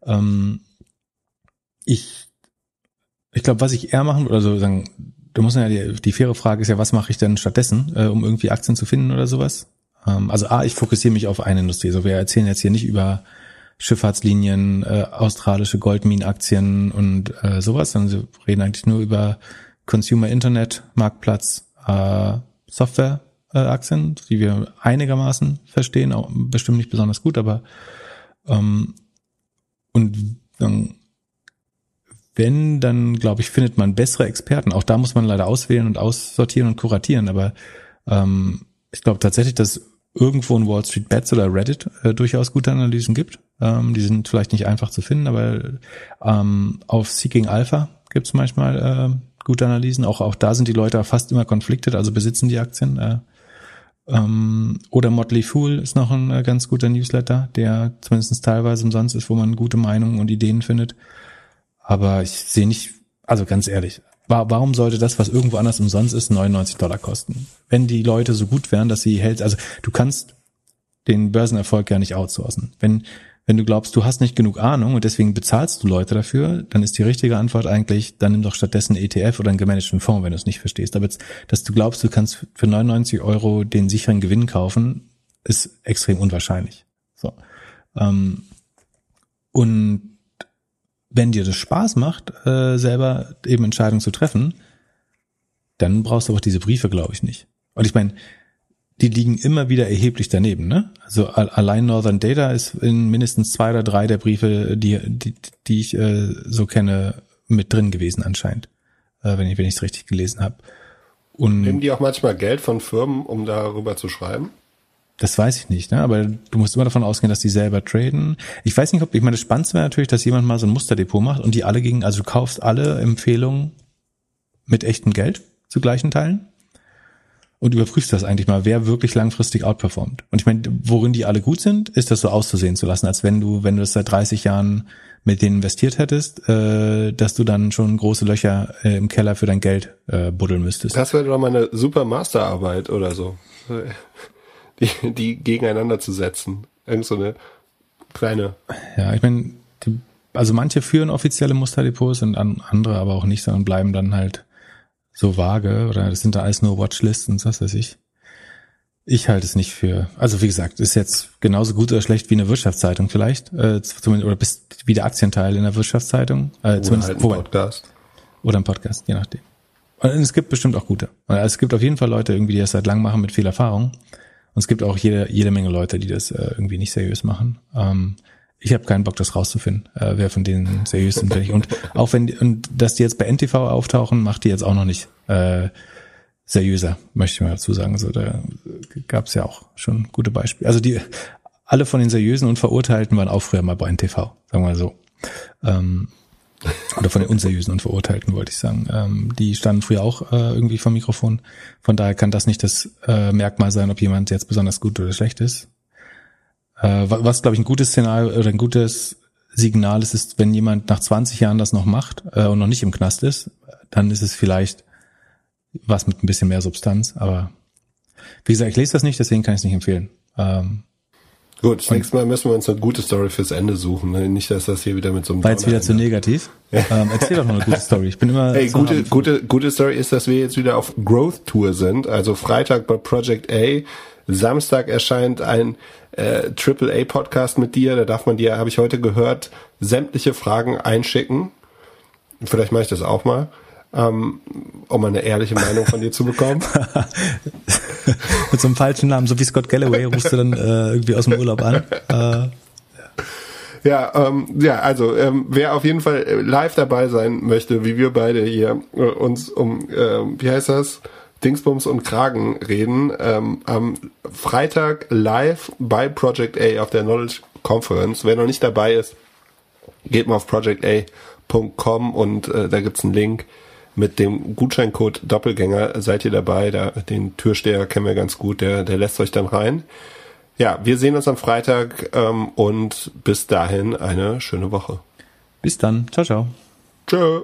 Ähm, ich ich glaube, was ich eher machen, oder so sagen, du musst ja die, die faire Frage ist ja, was mache ich denn stattdessen, äh, um irgendwie Aktien zu finden oder sowas? Ähm, also A, ich fokussiere mich auf eine Industrie. So, wir erzählen jetzt hier nicht über Schifffahrtslinien, äh, australische Goldminenaktien und äh, sowas, sondern wir reden eigentlich nur über Consumer Internet, Marktplatz, äh, Software äh, Aktien, die wir einigermaßen verstehen, auch bestimmt nicht besonders gut, aber ähm, und dann wenn, dann glaube ich, findet man bessere Experten. Auch da muss man leider auswählen und aussortieren und kuratieren. Aber ähm, ich glaube tatsächlich, dass irgendwo in Wall Street Bets oder Reddit äh, durchaus gute Analysen gibt. Ähm, die sind vielleicht nicht einfach zu finden, aber ähm, auf Seeking Alpha gibt es manchmal äh, gute Analysen. Auch, auch da sind die Leute fast immer konfliktet, also besitzen die Aktien. Äh, ähm, oder Motley Fool ist noch ein äh, ganz guter Newsletter, der zumindest teilweise umsonst ist, wo man gute Meinungen und Ideen findet. Aber ich sehe nicht, also ganz ehrlich, warum sollte das, was irgendwo anders umsonst ist, 99 Dollar kosten? Wenn die Leute so gut wären, dass sie hält, also du kannst den Börsenerfolg ja nicht outsourcen. Wenn, wenn du glaubst, du hast nicht genug Ahnung und deswegen bezahlst du Leute dafür, dann ist die richtige Antwort eigentlich, dann nimm doch stattdessen ETF oder einen gemanagten Fonds, wenn du es nicht verstehst. Aber jetzt, dass du glaubst, du kannst für 99 Euro den sicheren Gewinn kaufen, ist extrem unwahrscheinlich. So. Ähm, und wenn dir das Spaß macht, äh, selber eben Entscheidungen zu treffen, dann brauchst du auch diese Briefe, glaube ich, nicht. Und ich meine, die liegen immer wieder erheblich daneben, ne? Also allein Northern Data ist in mindestens zwei oder drei der Briefe, die, die, die ich äh, so kenne, mit drin gewesen anscheinend, äh, wenn ich wenn ich es richtig gelesen habe. Und nehmen die auch manchmal Geld von Firmen, um darüber zu schreiben? Das weiß ich nicht, ne? aber du musst immer davon ausgehen, dass die selber traden. Ich weiß nicht, ob, ich meine, das Spannendste wäre natürlich, dass jemand mal so ein Musterdepot macht und die alle gegen, also du kaufst alle Empfehlungen mit echtem Geld zu gleichen Teilen und überprüfst das eigentlich mal, wer wirklich langfristig outperformt. Und ich meine, worin die alle gut sind, ist das so auszusehen zu lassen, als wenn du, wenn du das seit 30 Jahren mit denen investiert hättest, äh, dass du dann schon große Löcher äh, im Keller für dein Geld äh, buddeln müsstest. Das wäre doch mal eine super Masterarbeit oder so die, die gegeneinander zu setzen. Irgend so eine kleine. Ja, ich meine, also manche führen offizielle Musterdepots und andere aber auch nicht, sondern bleiben dann halt so vage oder das sind da alles nur Watchlists und was weiß ich. Ich halte es nicht für, also wie gesagt, ist jetzt genauso gut oder schlecht wie eine Wirtschaftszeitung vielleicht, äh, zumindest, oder bist wie der Aktienteil in der Wirtschaftszeitung, äh, oder zumindest halt ein wobei, Podcast. Oder ein Podcast, je nachdem. Und es gibt bestimmt auch gute. Es gibt auf jeden Fall Leute irgendwie, die das seit lang machen mit viel Erfahrung. Und es gibt auch jede, jede Menge Leute, die das äh, irgendwie nicht seriös machen. Ähm, ich habe keinen Bock, das rauszufinden, äh, wer von denen seriös sind. Und auch wenn und dass die jetzt bei NTV auftauchen, macht die jetzt auch noch nicht äh, seriöser, möchte ich mal dazu sagen. Also da gab es ja auch schon gute Beispiele. Also die alle von den seriösen und Verurteilten waren auch früher mal bei NTV, sagen wir mal so. Ähm, oder von den unseriösen und Verurteilten, wollte ich sagen. Ähm, die standen früher auch äh, irgendwie vom Mikrofon. Von daher kann das nicht das äh, Merkmal sein, ob jemand jetzt besonders gut oder schlecht ist. Äh, was, glaube ich, ein gutes Szenario oder ein gutes Signal ist, ist, wenn jemand nach 20 Jahren das noch macht äh, und noch nicht im Knast ist, dann ist es vielleicht was mit ein bisschen mehr Substanz. Aber wie gesagt, ich lese das nicht, deswegen kann ich es nicht empfehlen. Ähm, Gut, das nächste Mal müssen wir uns eine gute Story fürs Ende suchen. Ne? Nicht, dass das hier wieder mit so einem. War jetzt wieder zu negativ. ähm, erzähl doch noch eine gute Story. Ich bin immer. Hey, gute, gute, gute Story ist, dass wir jetzt wieder auf Growth Tour sind. Also Freitag bei Project A. Samstag erscheint ein äh, AAA Podcast mit dir. Da darf man dir, habe ich heute gehört, sämtliche Fragen einschicken. Vielleicht mache ich das auch mal ähm, um eine ehrliche Meinung von dir zu bekommen. Mit so einem falschen Namen, so wie Scott Galloway, rufst du dann äh, irgendwie aus dem Urlaub an. Äh, ja, ähm, ja, also ähm, wer auf jeden Fall äh, live dabei sein möchte, wie wir beide hier äh, uns um, äh, wie heißt das, Dingsbums und Kragen reden, ähm, am Freitag live bei Project A auf der Knowledge Conference. Wer noch nicht dabei ist, geht mal auf projecta.com und äh, da gibt's einen Link mit dem Gutscheincode Doppelgänger seid ihr dabei. Da, den Türsteher kennen wir ganz gut, der, der lässt euch dann rein. Ja, wir sehen uns am Freitag ähm, und bis dahin eine schöne Woche. Bis dann. Ciao, ciao. Tschö.